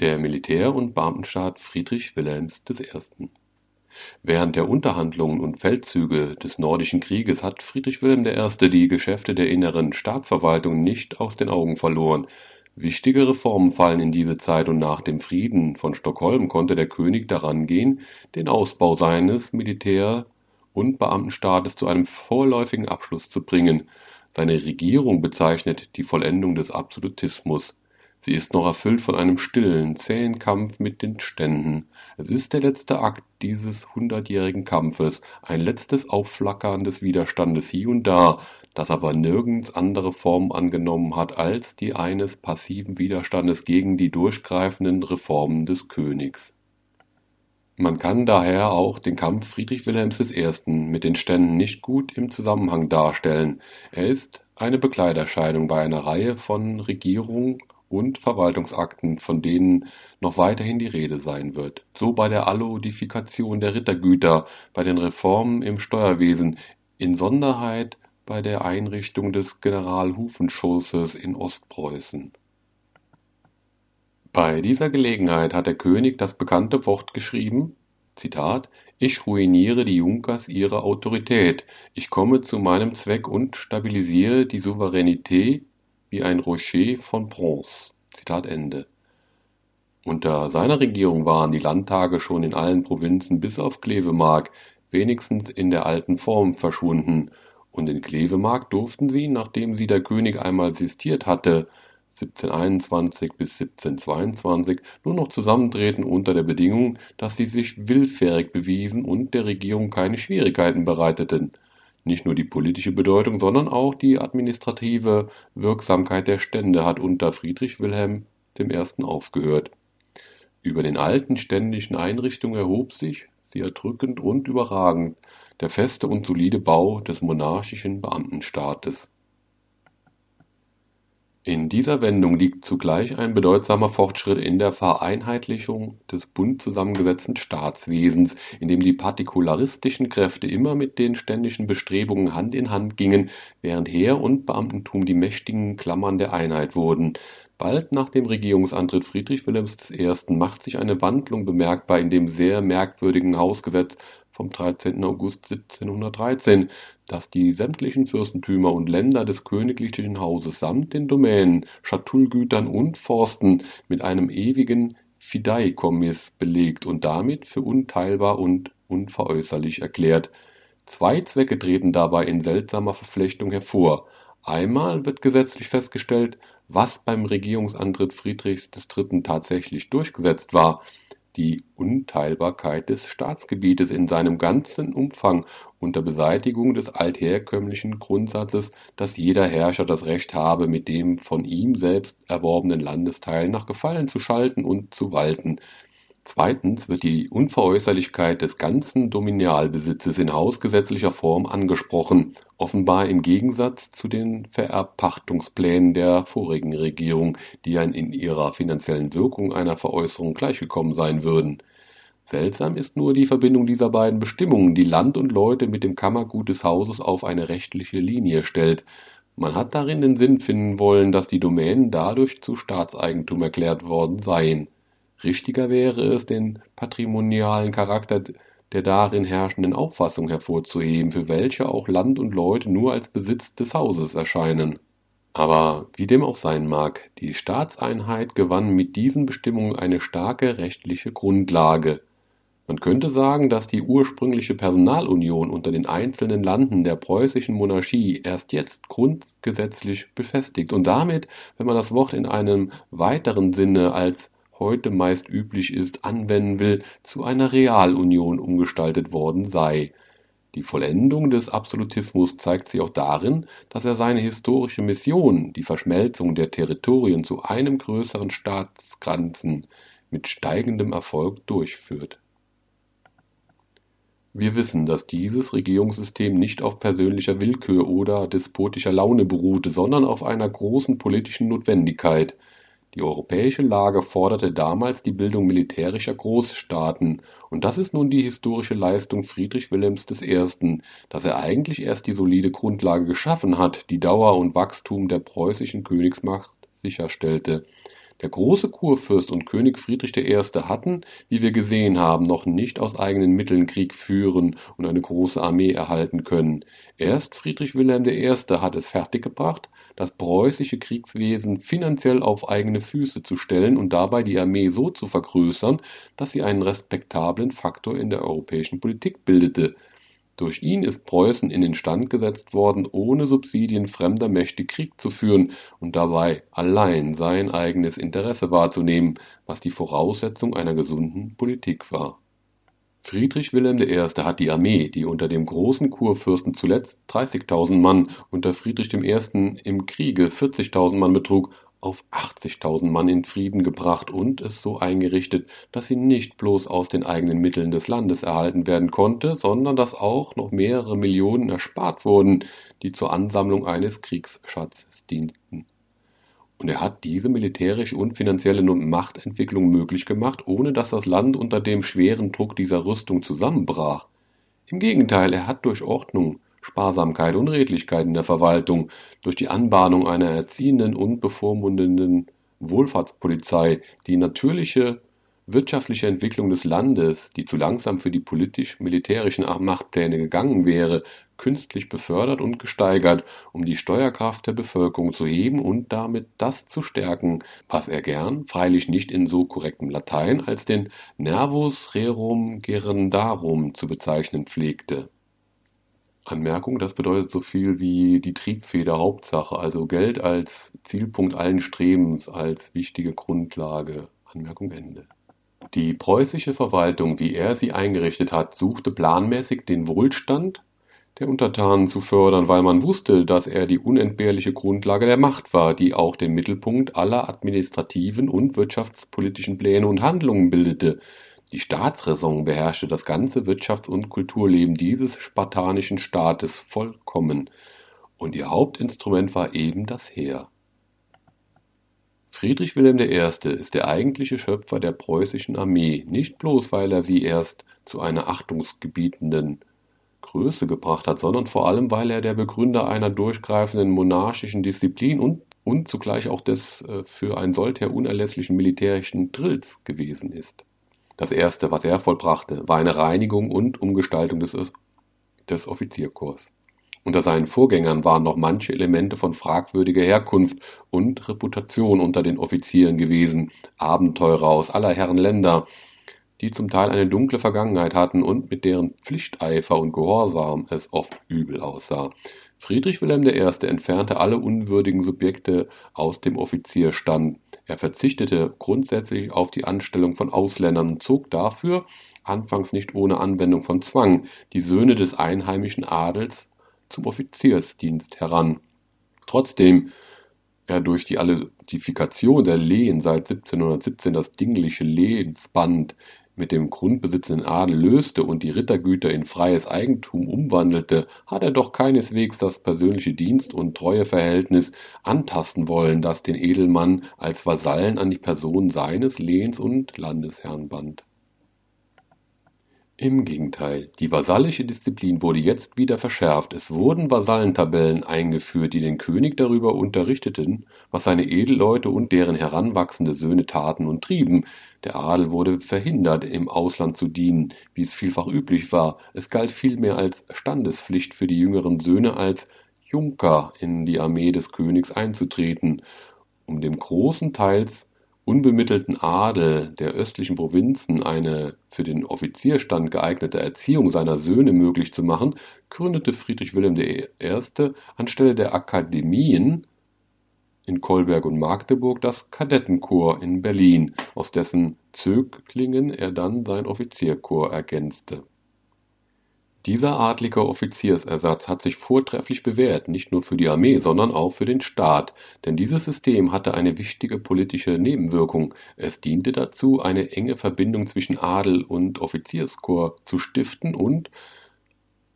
Der Militär- und Beamtenstaat Friedrich Wilhelms I. Während der Unterhandlungen und Feldzüge des Nordischen Krieges hat Friedrich Wilhelm I. die Geschäfte der inneren Staatsverwaltung nicht aus den Augen verloren. Wichtige Reformen fallen in diese Zeit und nach dem Frieden von Stockholm konnte der König daran gehen, den Ausbau seines Militär- und Beamtenstaates zu einem vorläufigen Abschluss zu bringen. Seine Regierung bezeichnet die Vollendung des Absolutismus. Sie ist noch erfüllt von einem stillen, zähen Kampf mit den Ständen. Es ist der letzte Akt dieses hundertjährigen Kampfes, ein letztes Aufflackern des Widerstandes hier und da, das aber nirgends andere Form angenommen hat als die eines passiven Widerstandes gegen die durchgreifenden Reformen des Königs. Man kann daher auch den Kampf Friedrich Wilhelms I. mit den Ständen nicht gut im Zusammenhang darstellen. Er ist eine Begleiterscheinung bei einer Reihe von Regierungen und Verwaltungsakten, von denen noch weiterhin die Rede sein wird. So bei der Allodifikation der Rittergüter, bei den Reformen im Steuerwesen, insonderheit bei der Einrichtung des Generalhufenschusses in Ostpreußen. Bei dieser Gelegenheit hat der König das bekannte Wort geschrieben, Zitat, ich ruiniere die Junkers ihre Autorität, ich komme zu meinem Zweck und stabilisiere die Souveränität wie ein Rocher von Bronze. Zitat Ende. Unter seiner Regierung waren die Landtage schon in allen Provinzen bis auf Klevemark wenigstens in der alten Form verschwunden, und in Klevemark durften sie, nachdem sie der König einmal sistiert hatte, 1721 bis 1722 nur noch zusammentreten unter der Bedingung, dass sie sich willfährig bewiesen und der Regierung keine Schwierigkeiten bereiteten nicht nur die politische Bedeutung, sondern auch die administrative Wirksamkeit der Stände hat unter Friedrich Wilhelm I. aufgehört. Über den alten ständischen Einrichtungen erhob sich, sehr drückend und überragend, der feste und solide Bau des monarchischen Beamtenstaates in dieser Wendung liegt zugleich ein bedeutsamer Fortschritt in der Vereinheitlichung des bunt zusammengesetzten Staatswesens, in dem die partikularistischen Kräfte immer mit den ständischen Bestrebungen Hand in Hand gingen, während Heer und Beamtentum die mächtigen Klammern der Einheit wurden. Bald nach dem Regierungsantritt Friedrich Wilhelms I. macht sich eine Wandlung bemerkbar in dem sehr merkwürdigen Hausgesetz vom 13. August 1713, das die sämtlichen Fürstentümer und Länder des königlichen Hauses samt den Domänen, Schatullgütern und Forsten mit einem ewigen Fideikommiss belegt und damit für unteilbar und unveräußerlich erklärt. Zwei Zwecke treten dabei in seltsamer Verflechtung hervor. Einmal wird gesetzlich festgestellt, was beim Regierungsantritt Friedrichs III. tatsächlich durchgesetzt war, die Unteilbarkeit des Staatsgebietes in seinem ganzen Umfang unter Beseitigung des altherkömmlichen Grundsatzes, dass jeder Herrscher das Recht habe, mit dem von ihm selbst erworbenen Landesteil nach Gefallen zu schalten und zu walten Zweitens wird die Unveräußerlichkeit des ganzen Dominialbesitzes in hausgesetzlicher Form angesprochen, offenbar im Gegensatz zu den Vererbpachtungsplänen der vorigen Regierung, die ja in ihrer finanziellen Wirkung einer Veräußerung gleichgekommen sein würden. Seltsam ist nur die Verbindung dieser beiden Bestimmungen, die Land und Leute mit dem Kammergut des Hauses auf eine rechtliche Linie stellt. Man hat darin den Sinn finden wollen, dass die Domänen dadurch zu Staatseigentum erklärt worden seien Richtiger wäre es, den patrimonialen Charakter der darin herrschenden Auffassung hervorzuheben, für welche auch Land und Leute nur als Besitz des Hauses erscheinen. Aber wie dem auch sein mag, die Staatseinheit gewann mit diesen Bestimmungen eine starke rechtliche Grundlage. Man könnte sagen, dass die ursprüngliche Personalunion unter den einzelnen Landen der preußischen Monarchie erst jetzt grundgesetzlich befestigt und damit, wenn man das Wort in einem weiteren Sinne als heute meist üblich ist, anwenden will, zu einer Realunion umgestaltet worden sei. Die Vollendung des Absolutismus zeigt sich auch darin, dass er seine historische Mission, die Verschmelzung der Territorien zu einem größeren Staatsgrenzen, mit steigendem Erfolg durchführt. Wir wissen, dass dieses Regierungssystem nicht auf persönlicher Willkür oder despotischer Laune beruhte, sondern auf einer großen politischen Notwendigkeit, die europäische Lage forderte damals die Bildung militärischer Großstaaten, und das ist nun die historische Leistung Friedrich Wilhelms I., dass er eigentlich erst die solide Grundlage geschaffen hat, die Dauer und Wachstum der preußischen Königsmacht sicherstellte. Der große Kurfürst und König Friedrich I. hatten, wie wir gesehen haben, noch nicht aus eigenen Mitteln Krieg führen und eine große Armee erhalten können. Erst Friedrich Wilhelm I. hat es fertiggebracht, das preußische Kriegswesen finanziell auf eigene Füße zu stellen und dabei die Armee so zu vergrößern, dass sie einen respektablen Faktor in der europäischen Politik bildete. Durch ihn ist Preußen in den Stand gesetzt worden, ohne Subsidien fremder Mächte Krieg zu führen und dabei allein sein eigenes Interesse wahrzunehmen, was die Voraussetzung einer gesunden Politik war. Friedrich Wilhelm I. hat die Armee, die unter dem großen Kurfürsten zuletzt 30.000 Mann, unter Friedrich I. im Kriege 40.000 Mann betrug, auf 80.000 Mann in Frieden gebracht und es so eingerichtet, dass sie nicht bloß aus den eigenen Mitteln des Landes erhalten werden konnte, sondern dass auch noch mehrere Millionen erspart wurden, die zur Ansammlung eines Kriegsschatzes dienten. Und er hat diese militärische und finanzielle Machtentwicklung möglich gemacht, ohne dass das Land unter dem schweren Druck dieser Rüstung zusammenbrach. Im Gegenteil, er hat durch Ordnung, Sparsamkeit und Redlichkeit in der Verwaltung, durch die Anbahnung einer erziehenden und bevormundenden Wohlfahrtspolizei die natürliche wirtschaftliche Entwicklung des Landes, die zu langsam für die politisch-militärischen Machtpläne gegangen wäre, künstlich befördert und gesteigert, um die Steuerkraft der Bevölkerung zu heben und damit das zu stärken, was er gern, freilich nicht in so korrektem Latein, als den Nervus rerum gerendarum zu bezeichnen pflegte. Anmerkung, das bedeutet so viel wie die Triebfeder Hauptsache, also Geld als Zielpunkt allen Strebens, als wichtige Grundlage. Anmerkung Ende. Die preußische Verwaltung, wie er sie eingerichtet hat, suchte planmäßig den Wohlstand der Untertanen zu fördern, weil man wusste, dass er die unentbehrliche Grundlage der Macht war, die auch den Mittelpunkt aller administrativen und wirtschaftspolitischen Pläne und Handlungen bildete. Die Staatsräson beherrschte das ganze Wirtschafts- und Kulturleben dieses spartanischen Staates vollkommen, und ihr Hauptinstrument war eben das Heer. Friedrich Wilhelm I. ist der eigentliche Schöpfer der preußischen Armee, nicht bloß weil er sie erst zu einer achtungsgebietenden Größe gebracht hat, sondern vor allem, weil er der Begründer einer durchgreifenden monarchischen Disziplin und, und zugleich auch des äh, für ein solcher unerlässlichen militärischen Drills gewesen ist. Das erste, was er vollbrachte, war eine Reinigung und Umgestaltung des, des Offizierkorps. Unter seinen Vorgängern waren noch manche Elemente von fragwürdiger Herkunft und Reputation unter den Offizieren gewesen, Abenteurer aus aller Herren Länder, die zum Teil eine dunkle Vergangenheit hatten und mit deren Pflichteifer und Gehorsam es oft übel aussah. Friedrich Wilhelm I. entfernte alle unwürdigen Subjekte aus dem Offizierstand. Er verzichtete grundsätzlich auf die Anstellung von Ausländern und zog dafür, anfangs nicht ohne Anwendung von Zwang, die Söhne des einheimischen Adels zum Offiziersdienst heran. Trotzdem er durch die Allidifikation der Lehen seit 1717 das dingliche Lehensband mit dem grundbesitzenden Adel löste und die Rittergüter in freies Eigentum umwandelte, hat er doch keineswegs das persönliche Dienst- und Treueverhältnis antasten wollen, das den Edelmann als Vasallen an die Person seines Lehens- und Landesherrn band. Im Gegenteil, die vasallische Disziplin wurde jetzt wieder verschärft. Es wurden Vasallentabellen eingeführt, die den König darüber unterrichteten, was seine Edelleute und deren heranwachsende Söhne taten und trieben. Der Adel wurde verhindert, im Ausland zu dienen, wie es vielfach üblich war. Es galt vielmehr als Standespflicht für die jüngeren Söhne als Junker in die Armee des Königs einzutreten, um dem großen Teils unbemittelten Adel der östlichen Provinzen eine für den Offizierstand geeignete Erziehung seiner Söhne möglich zu machen, gründete Friedrich Wilhelm I. anstelle der Akademien in Kolberg und Magdeburg das Kadettenkorps in Berlin, aus dessen Zöglingen er dann sein Offizierkorps ergänzte. Dieser adlige Offiziersersatz hat sich vortrefflich bewährt, nicht nur für die Armee, sondern auch für den Staat, denn dieses System hatte eine wichtige politische Nebenwirkung: Es diente dazu, eine enge Verbindung zwischen Adel und Offizierskorps zu stiften und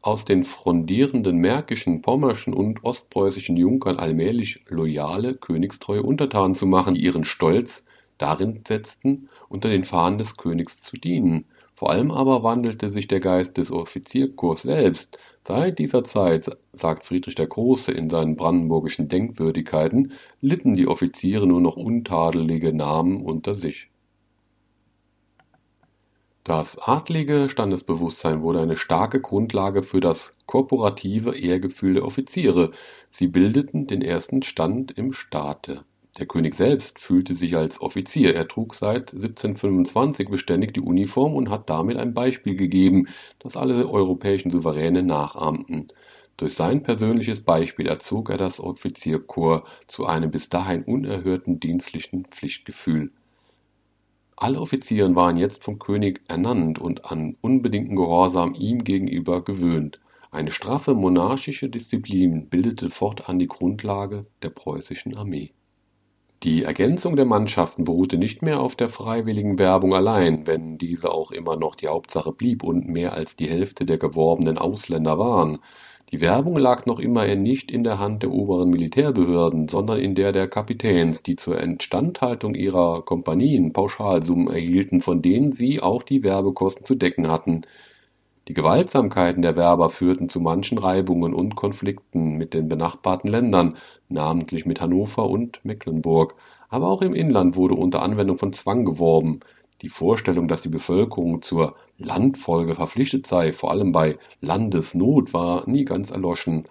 aus den frondierenden märkischen, pommerschen und ostpreußischen Junkern allmählich loyale, königstreue Untertanen zu machen, die ihren Stolz darin setzten, unter den Fahnen des Königs zu dienen Vor allem aber wandelte sich der Geist des Offizierkorps selbst. Seit dieser Zeit, sagt Friedrich der Große in seinen brandenburgischen Denkwürdigkeiten, litten die Offiziere nur noch untadelige Namen unter sich. Das adlige Standesbewusstsein wurde eine starke Grundlage für das korporative Ehrgefühl der Offiziere. Sie bildeten den ersten Stand im Staate. Der König selbst fühlte sich als Offizier. Er trug seit 1725 beständig die Uniform und hat damit ein Beispiel gegeben, das alle europäischen Souveräne nachahmten. Durch sein persönliches Beispiel erzog er das Offizierkorps zu einem bis dahin unerhörten dienstlichen Pflichtgefühl. Alle Offiziere waren jetzt vom König ernannt und an unbedingten Gehorsam ihm gegenüber gewöhnt. Eine straffe monarchische Disziplin bildete fortan die Grundlage der preußischen Armee. Die Ergänzung der Mannschaften beruhte nicht mehr auf der freiwilligen Werbung allein, wenn diese auch immer noch die Hauptsache blieb und mehr als die Hälfte der geworbenen Ausländer waren. Die Werbung lag noch immer nicht in der Hand der oberen Militärbehörden, sondern in der der Kapitäns, die zur Instandhaltung ihrer Kompanien Pauschalsummen erhielten, von denen sie auch die Werbekosten zu decken hatten. Die Gewaltsamkeiten der Werber führten zu manchen Reibungen und Konflikten mit den benachbarten Ländern, namentlich mit Hannover und Mecklenburg. Aber auch im Inland wurde unter Anwendung von Zwang geworben. Die Vorstellung, dass die Bevölkerung zur Landfolge verpflichtet sei, vor allem bei Landesnot, war nie ganz erloschen.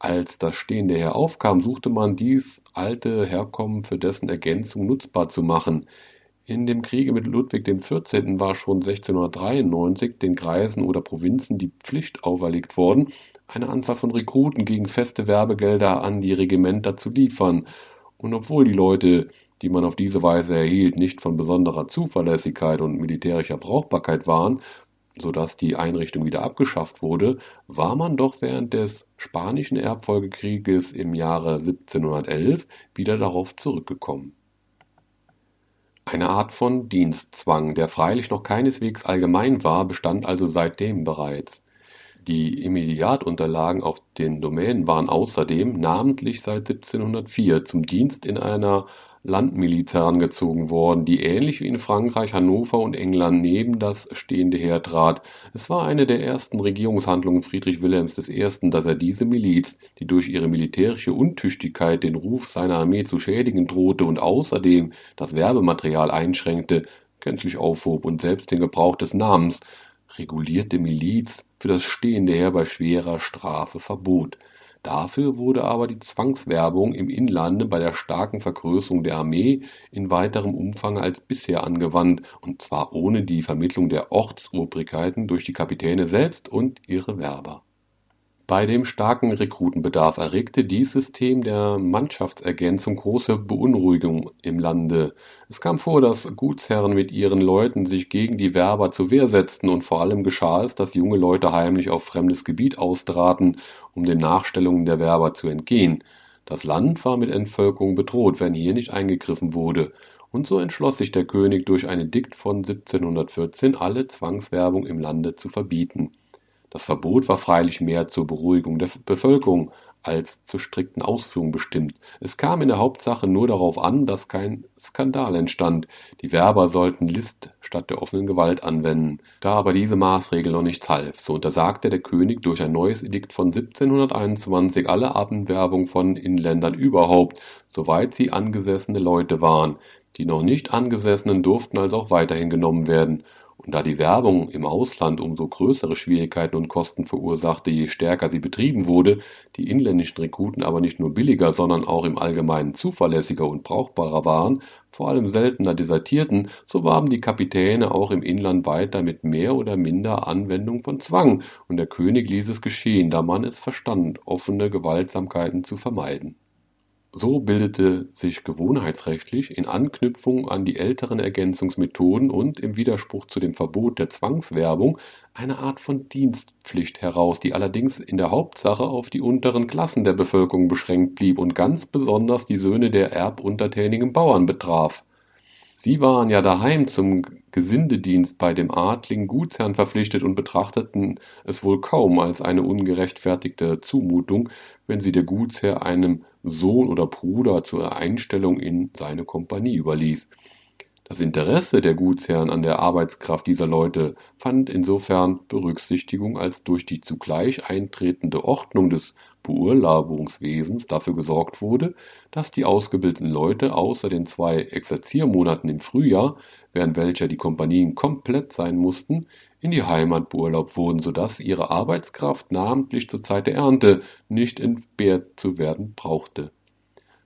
Als das stehende Heer aufkam, suchte man dies alte Herkommen für dessen Ergänzung nutzbar zu machen. In dem Kriege mit Ludwig XIV. war schon 1693 den Kreisen oder Provinzen die Pflicht auferlegt worden, eine Anzahl von Rekruten gegen feste Werbegelder an die Regimenter zu liefern. Und obwohl die Leute, die man auf diese Weise erhielt, nicht von besonderer Zuverlässigkeit und militärischer Brauchbarkeit waren, so dass die Einrichtung wieder abgeschafft wurde, war man doch während des Spanischen Erbfolgekrieges im Jahre 1711 wieder darauf zurückgekommen. Eine Art von Dienstzwang, der freilich noch keineswegs allgemein war, bestand also seitdem bereits. Die Immediatunterlagen auf den Domänen waren außerdem, namentlich seit 1704, zum Dienst in einer Landmiliz herangezogen worden, die ähnlich wie in Frankreich, Hannover und England neben das stehende Heer trat. Es war eine der ersten Regierungshandlungen Friedrich Wilhelms I., dass er diese Miliz, die durch ihre militärische Untüchtigkeit den Ruf seiner Armee zu schädigen drohte und außerdem das Werbematerial einschränkte, gänzlich aufhob und selbst den Gebrauch des Namens regulierte Miliz für das stehende Heer bei schwerer Strafe verbot. Dafür wurde aber die Zwangswerbung im Inlande bei der starken Vergrößerung der Armee in weiterem Umfang als bisher angewandt, und zwar ohne die Vermittlung der Ortsobrigkeiten durch die Kapitäne selbst und ihre Werber bei dem starken Rekrutenbedarf erregte dies System der Mannschaftsergänzung große Beunruhigung im Lande. Es kam vor, dass Gutsherren mit ihren Leuten sich gegen die Werber zur Wehr setzten, und vor allem geschah es, dass junge Leute heimlich auf fremdes Gebiet austraten, um den Nachstellungen der Werber zu entgehen. Das Land war mit Entvölkerung bedroht, wenn hier nicht eingegriffen wurde, und so entschloss sich der König durch ein Edikt von 1714 alle Zwangswerbung im Lande zu verbieten. Das Verbot war freilich mehr zur Beruhigung der Bevölkerung als zur strikten Ausführung bestimmt. Es kam in der Hauptsache nur darauf an, dass kein Skandal entstand. Die Werber sollten List statt der offenen Gewalt anwenden. Da aber diese Maßregel noch nichts half, so untersagte der König durch ein neues Edikt von 1721 alle Abendwerbung von Inländern überhaupt, soweit sie angesessene Leute waren. Die noch nicht Angesessenen durften also auch weiterhin genommen werden. Und da die Werbung im Ausland umso größere Schwierigkeiten und Kosten verursachte, je stärker sie betrieben wurde, die inländischen Rekruten aber nicht nur billiger, sondern auch im Allgemeinen zuverlässiger und brauchbarer waren, vor allem seltener desertierten, so warben die Kapitäne auch im Inland weiter mit mehr oder minder Anwendung von Zwang, und der König ließ es geschehen, da man es verstand, offene Gewaltsamkeiten zu vermeiden so bildete sich gewohnheitsrechtlich in Anknüpfung an die älteren Ergänzungsmethoden und im Widerspruch zu dem Verbot der Zwangswerbung eine Art von Dienstpflicht heraus, die allerdings in der Hauptsache auf die unteren Klassen der Bevölkerung beschränkt blieb und ganz besonders die Söhne der erbuntertänigen Bauern betraf. Sie waren ja daheim zum Gesindedienst bei dem adligen Gutsherrn verpflichtet und betrachteten es wohl kaum als eine ungerechtfertigte Zumutung, wenn sie der Gutsherr einem Sohn oder Bruder zur Einstellung in seine Kompanie überließ. Das Interesse der Gutsherren an der Arbeitskraft dieser Leute fand insofern Berücksichtigung, als durch die zugleich eintretende Ordnung des Beurlaubungswesens dafür gesorgt wurde, dass die ausgebildeten Leute außer den zwei Exerziermonaten im Frühjahr, während welcher die Kompanien komplett sein mussten, in die Heimat beurlaubt wurden, so dass ihre Arbeitskraft namentlich zur Zeit der Ernte nicht entbehrt zu werden brauchte.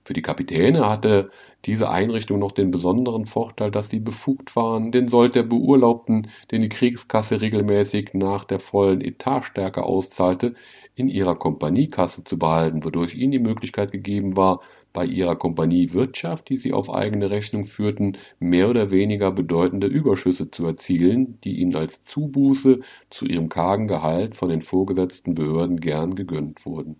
Für die Kapitäne hatte diese Einrichtung noch den besonderen Vorteil, dass sie befugt waren, den Sold der Beurlaubten, den die Kriegskasse regelmäßig nach der vollen Etatstärke auszahlte, in ihrer Kompaniekasse zu behalten, wodurch ihnen die Möglichkeit gegeben war, bei ihrer Kompaniewirtschaft, die sie auf eigene Rechnung führten, mehr oder weniger bedeutende Überschüsse zu erzielen, die ihnen als Zubuße zu ihrem kargen Gehalt von den vorgesetzten Behörden gern gegönnt wurden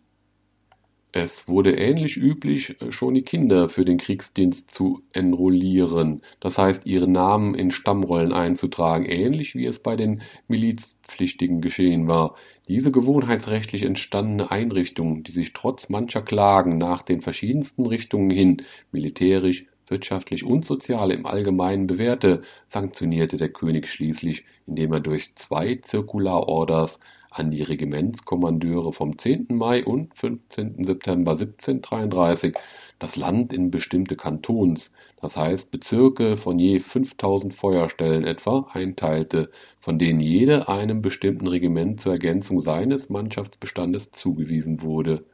es wurde ähnlich üblich, äh, schon die Kinder für den Kriegsdienst zu enrollieren, das heißt ihre Namen in Stammrollen einzutragen, ähnlich wie es bei den Milizpflichtigen geschehen war. Diese gewohnheitsrechtlich entstandene Einrichtung, die sich trotz mancher Klagen nach den verschiedensten Richtungen hin militärisch, wirtschaftlich und sozial im Allgemeinen bewährte, sanktionierte der König schließlich, indem er durch zwei Zirkularorders an die Regimentskommandeure vom 10. Mai und 15. September 1733 das Land in bestimmte Kantons, das heißt Bezirke von je 5000 Feuerstellen etwa, einteilte, von denen jede einem bestimmten Regiment zur Ergänzung seines Mannschaftsbestandes zugewiesen wurde.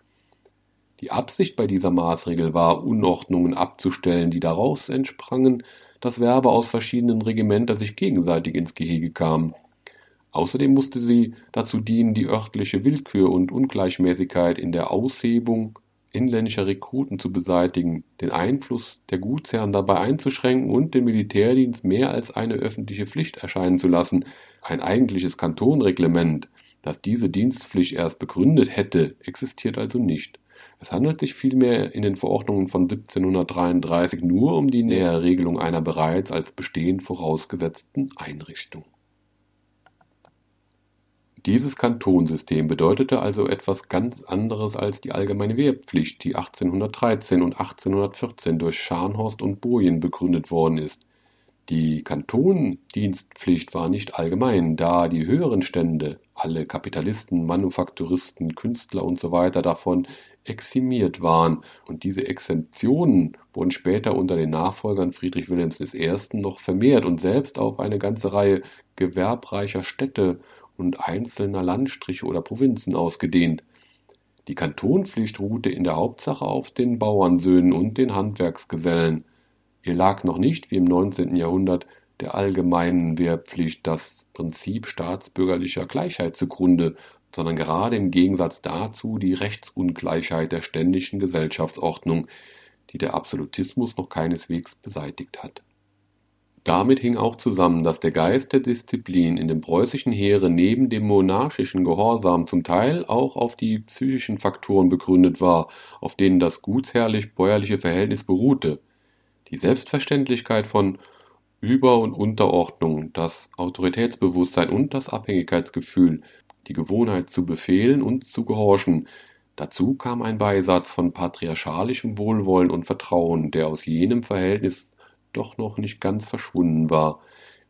Die Absicht bei dieser Maßregel war, Unordnungen abzustellen, die daraus entsprangen, dass Werbe aus verschiedenen Regimentern sich gegenseitig ins Gehege kamen. Außerdem musste sie dazu dienen, die örtliche Willkür und Ungleichmäßigkeit in der Aushebung inländischer Rekruten zu beseitigen, den Einfluss der Gutsherren dabei einzuschränken und den Militärdienst mehr als eine öffentliche Pflicht erscheinen zu lassen. Ein eigentliches Kantonreglement, das diese Dienstpflicht erst begründet hätte, existiert also nicht. Es handelt sich vielmehr in den Verordnungen von 1733 nur um die nähere Regelung einer bereits als bestehend vorausgesetzten Einrichtung. Dieses Kantonsystem bedeutete also etwas ganz anderes als die allgemeine Wehrpflicht, die 1813 und 1814 durch Scharnhorst und Bojen begründet worden ist. Die Kantondienstpflicht war nicht allgemein, da die höheren Stände, alle Kapitalisten, Manufakturisten, Künstler usw. So davon eximiert waren, und diese Exemptionen wurden später unter den Nachfolgern Friedrich Wilhelms I. noch vermehrt und selbst auf eine ganze Reihe gewerbreicher Städte und einzelner Landstriche oder Provinzen ausgedehnt. Die Kantonpflicht ruhte in der Hauptsache auf den Bauernsöhnen und den Handwerksgesellen. Ihr lag noch nicht, wie im 19. Jahrhundert, der allgemeinen Wehrpflicht das Prinzip staatsbürgerlicher Gleichheit zugrunde, sondern gerade im Gegensatz dazu die Rechtsungleichheit der ständischen Gesellschaftsordnung, die der Absolutismus noch keineswegs beseitigt hat. Damit hing auch zusammen, dass der Geist der Disziplin in dem preußischen Heere neben dem monarchischen Gehorsam zum Teil auch auf die psychischen Faktoren begründet war, auf denen das gutsherrlich-bäuerliche Verhältnis beruhte. Die Selbstverständlichkeit von Über- und Unterordnung, das Autoritätsbewusstsein und das Abhängigkeitsgefühl, die Gewohnheit zu befehlen und zu gehorchen, dazu kam ein Beisatz von patriarchalischem Wohlwollen und Vertrauen, der aus jenem Verhältnis doch noch nicht ganz verschwunden war.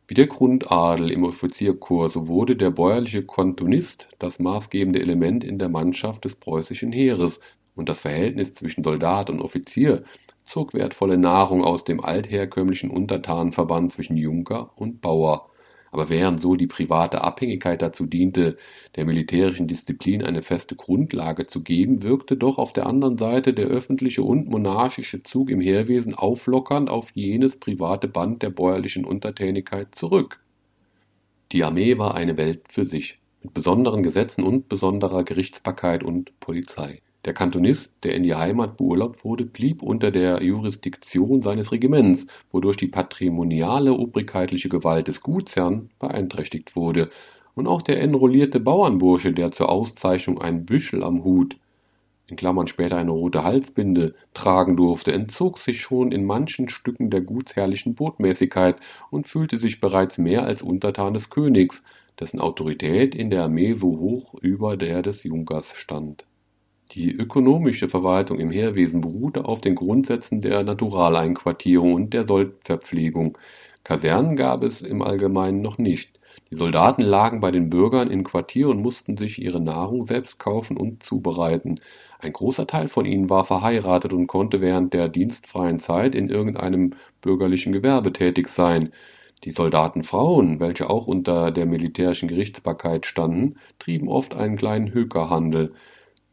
Wie der Grundadel im Offizierkorps, so wurde der bäuerliche Kantonist das maßgebende Element in der Mannschaft des preußischen Heeres, und das Verhältnis zwischen Soldat und Offizier zog wertvolle Nahrung aus dem altherkömmlichen Untertanenverband zwischen Junker und Bauer aber während so die private Abhängigkeit dazu diente, der militärischen Disziplin eine feste Grundlage zu geben, wirkte doch auf der anderen Seite der öffentliche und monarchische Zug im Heerwesen auflockernd auf jenes private Band der bäuerlichen Untertänigkeit zurück. Die Armee war eine Welt für sich, mit besonderen Gesetzen und besonderer Gerichtsbarkeit und Polizei. Der Kantonist, der in die Heimat beurlaubt wurde, blieb unter der Jurisdiktion seines Regiments, wodurch die patrimoniale obrigkeitliche Gewalt des Gutsherrn beeinträchtigt wurde, und auch der enrollierte Bauernbursche, der zur Auszeichnung ein Büschel am Hut in Klammern (später eine rote Halsbinde) tragen durfte, entzog sich schon in manchen Stücken der gutsherrlichen Botmäßigkeit und fühlte sich bereits mehr als Untertan des Königs, dessen Autorität in der Armee so hoch über der des Junkers stand die ökonomische Verwaltung im Heerwesen beruhte auf den Grundsätzen der Naturaleinquartierung und der Soldverpflegung. Kasernen gab es im Allgemeinen noch nicht. Die Soldaten lagen bei den Bürgern in Quartier und mussten sich ihre Nahrung selbst kaufen und zubereiten. Ein großer Teil von ihnen war verheiratet und konnte während der dienstfreien Zeit in irgendeinem bürgerlichen Gewerbe tätig sein. Die Soldatenfrauen, welche auch unter der militärischen Gerichtsbarkeit standen, trieben oft einen kleinen Hökerhandel.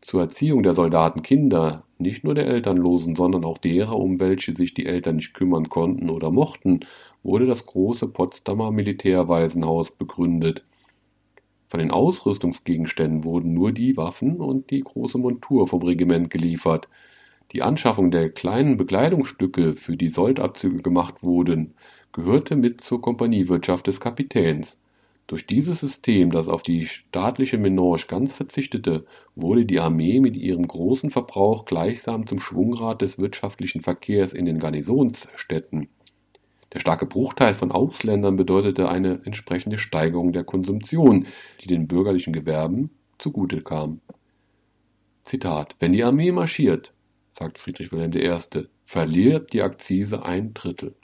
Zur Erziehung der Soldatenkinder, nicht nur der Elternlosen, sondern auch derer, um welche sich die Eltern nicht kümmern konnten oder mochten, wurde das große Potsdamer Militärwaisenhaus begründet. Von den Ausrüstungsgegenständen wurden nur die Waffen und die große Montur vom Regiment geliefert. Die Anschaffung der kleinen Bekleidungsstücke, für die Soldabzüge gemacht wurden, gehörte mit zur Kompaniewirtschaft des Kapitäns. Durch dieses System, das auf die staatliche Menage ganz verzichtete, wurde die Armee mit ihrem großen Verbrauch gleichsam zum Schwungrad des wirtschaftlichen Verkehrs in den Garnisonsstädten. Der starke Bruchteil von Ausländern bedeutete eine entsprechende Steigerung der Konsumtion, die den bürgerlichen Gewerben zugute kam. Zitat: Wenn die Armee marschiert, sagt Friedrich Wilhelm I., verliert die Akzise ein Drittel.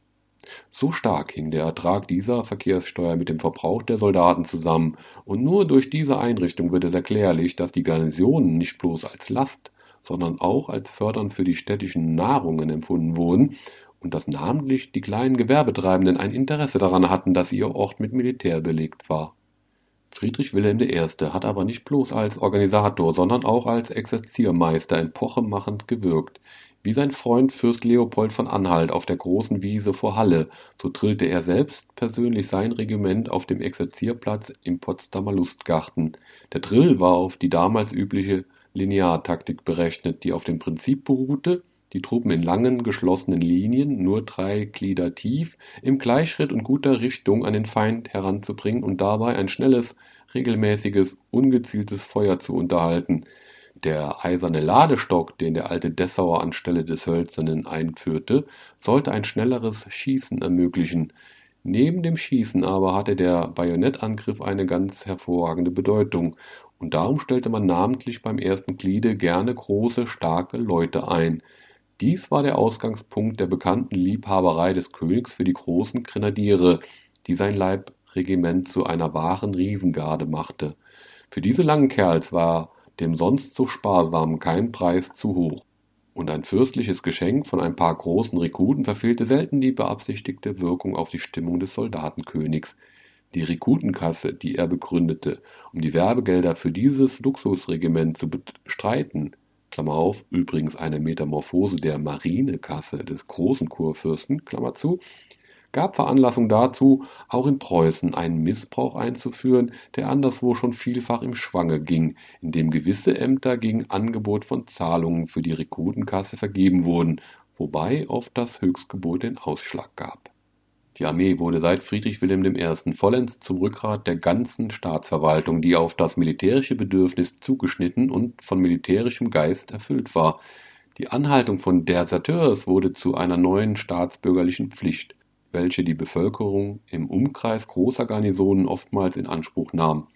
So stark hing der Ertrag dieser Verkehrssteuer mit dem Verbrauch der Soldaten zusammen, und nur durch diese Einrichtung wird es erklärlich, dass die Garnisonen nicht bloß als Last, sondern auch als fördernd für die städtischen Nahrungen empfunden wurden und dass namentlich die kleinen Gewerbetreibenden ein Interesse daran hatten, dass ihr Ort mit Militär belegt war. Friedrich Wilhelm I. hat aber nicht bloß als Organisator, sondern auch als Exerziermeister epochemachend gewirkt. Wie sein Freund Fürst Leopold von Anhalt auf der großen Wiese vor Halle, so drillte er selbst persönlich sein Regiment auf dem Exerzierplatz im Potsdamer Lustgarten. Der Drill war auf die damals übliche Lineartaktik berechnet, die auf dem Prinzip beruhte, die Truppen in langen, geschlossenen Linien, nur drei Glieder tief, im Gleichschritt und guter Richtung an den Feind heranzubringen und dabei ein schnelles, regelmäßiges, ungezieltes Feuer zu unterhalten. Der eiserne Ladestock, den der alte Dessauer anstelle des hölzernen einführte, sollte ein schnelleres Schießen ermöglichen. Neben dem Schießen aber hatte der Bajonettangriff eine ganz hervorragende Bedeutung, und darum stellte man namentlich beim ersten Gliede gerne große, starke Leute ein. Dies war der Ausgangspunkt der bekannten Liebhaberei des Königs für die großen Grenadiere, die sein Leibregiment zu einer wahren Riesengarde machte. Für diese langen Kerls war dem sonst so sparsamen kein Preis zu hoch, und ein fürstliches Geschenk von ein paar großen Rekruten verfehlte selten die beabsichtigte Wirkung auf die Stimmung des Soldatenkönigs. Die Rekrutenkasse, die er begründete, um die Werbegelder für dieses Luxusregiment zu bestreiten, Klammer auf, übrigens eine Metamorphose der Marinekasse des großen Kurfürsten, Klammer zu, gab Veranlassung dazu, auch in Preußen einen Missbrauch einzuführen, der anderswo schon vielfach im Schwange ging, indem gewisse Ämter gegen Angebot von Zahlungen für die Rekrutenkasse vergeben wurden, wobei oft das Höchstgebot den Ausschlag gab die Armee wurde seit Friedrich Wilhelm I. vollends zum Rückgrat der ganzen Staatsverwaltung, die auf das militärische Bedürfnis zugeschnitten und von militärischem Geist erfüllt war. Die Anhaltung von Deserteurs wurde zu einer neuen staatsbürgerlichen Pflicht, welche die Bevölkerung im Umkreis großer Garnisonen oftmals in Anspruch nahm.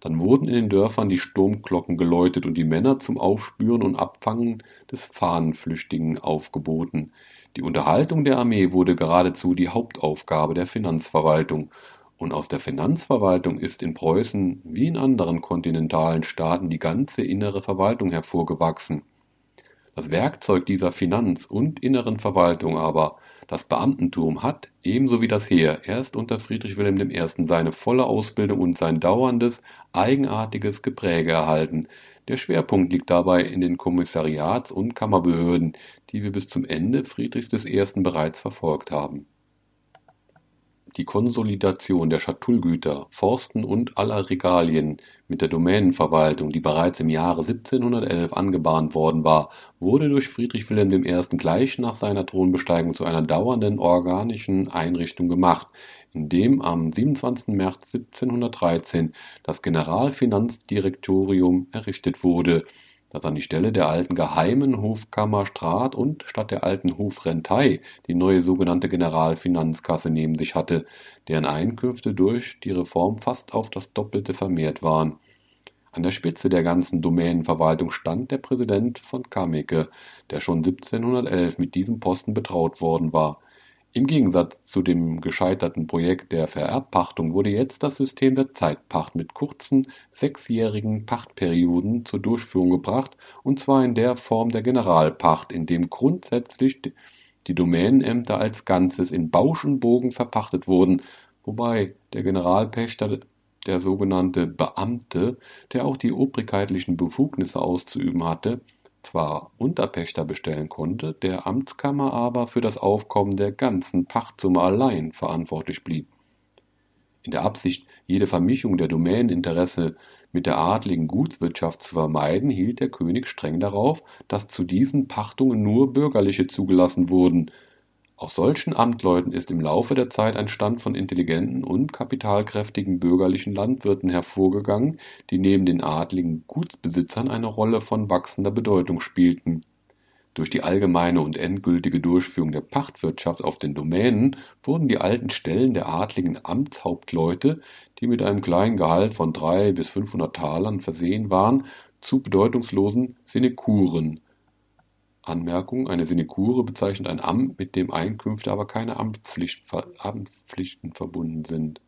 Dann wurden in den Dörfern die Sturmglocken geläutet und die Männer zum Aufspüren und Abfangen des Fahnenflüchtigen aufgeboten. Die Unterhaltung der Armee wurde geradezu die Hauptaufgabe der Finanzverwaltung, und aus der Finanzverwaltung ist in Preußen wie in anderen kontinentalen Staaten die ganze innere Verwaltung hervorgewachsen. Das Werkzeug dieser Finanz- und inneren Verwaltung aber, das Beamtentum, hat, ebenso wie das Heer, erst unter Friedrich Wilhelm I. seine volle Ausbildung und sein dauerndes, eigenartiges Gepräge erhalten, der Schwerpunkt liegt dabei in den Kommissariats- und Kammerbehörden, die wir bis zum Ende Friedrichs I. bereits verfolgt haben. Die Konsolidation der Schatullgüter, Forsten und aller Regalien mit der Domänenverwaltung, die bereits im Jahre 1711 angebahnt worden war, wurde durch Friedrich Wilhelm I. gleich nach seiner Thronbesteigung zu einer dauernden organischen Einrichtung gemacht, indem am 27. März 1713 das Generalfinanzdirektorium errichtet wurde, das an die Stelle der alten Geheimen Hofkammer trat und statt der alten Hofrentei die neue sogenannte Generalfinanzkasse neben sich hatte, deren Einkünfte durch die Reform fast auf das Doppelte vermehrt waren. An der Spitze der ganzen Domänenverwaltung stand der Präsident von Kameke, der schon 1711 mit diesem Posten betraut worden war Im Gegensatz zu dem gescheiterten Projekt der Vererbpachtung wurde jetzt das System der Zeitpacht mit kurzen, sechsjährigen Pachtperioden zur Durchführung gebracht, und zwar in der Form der Generalpacht, in dem grundsätzlich die Domänenämter als Ganzes in Bausch und Bogen verpachtet wurden, wobei der Generalpächter der sogenannte Beamte, der auch die obrigkeitlichen Befugnisse auszuüben hatte, zwar Unterpächter bestellen konnte, der Amtskammer aber für das Aufkommen der ganzen Pachtsumme allein verantwortlich blieb. In der Absicht, jede Vermischung der Domäneninteresse mit der adligen Gutswirtschaft zu vermeiden, hielt der König streng darauf, dass zu diesen Pachtungen nur bürgerliche zugelassen wurden, aus solchen Amtleuten ist im Laufe der Zeit ein Stand von intelligenten und kapitalkräftigen bürgerlichen Landwirten hervorgegangen, die neben den adligen Gutsbesitzern eine Rolle von wachsender Bedeutung spielten. Durch die allgemeine und endgültige Durchführung der Pachtwirtschaft auf den Domänen wurden die alten Stellen der adligen Amtshauptleute, die mit einem kleinen Gehalt von drei bis 500 Talern versehen waren, zu bedeutungslosen Sinekuren Anmerkung: Eine Sinekure bezeichnet ein Amt, mit dem Einkünfte, aber keine Amtspflichten verbunden sind.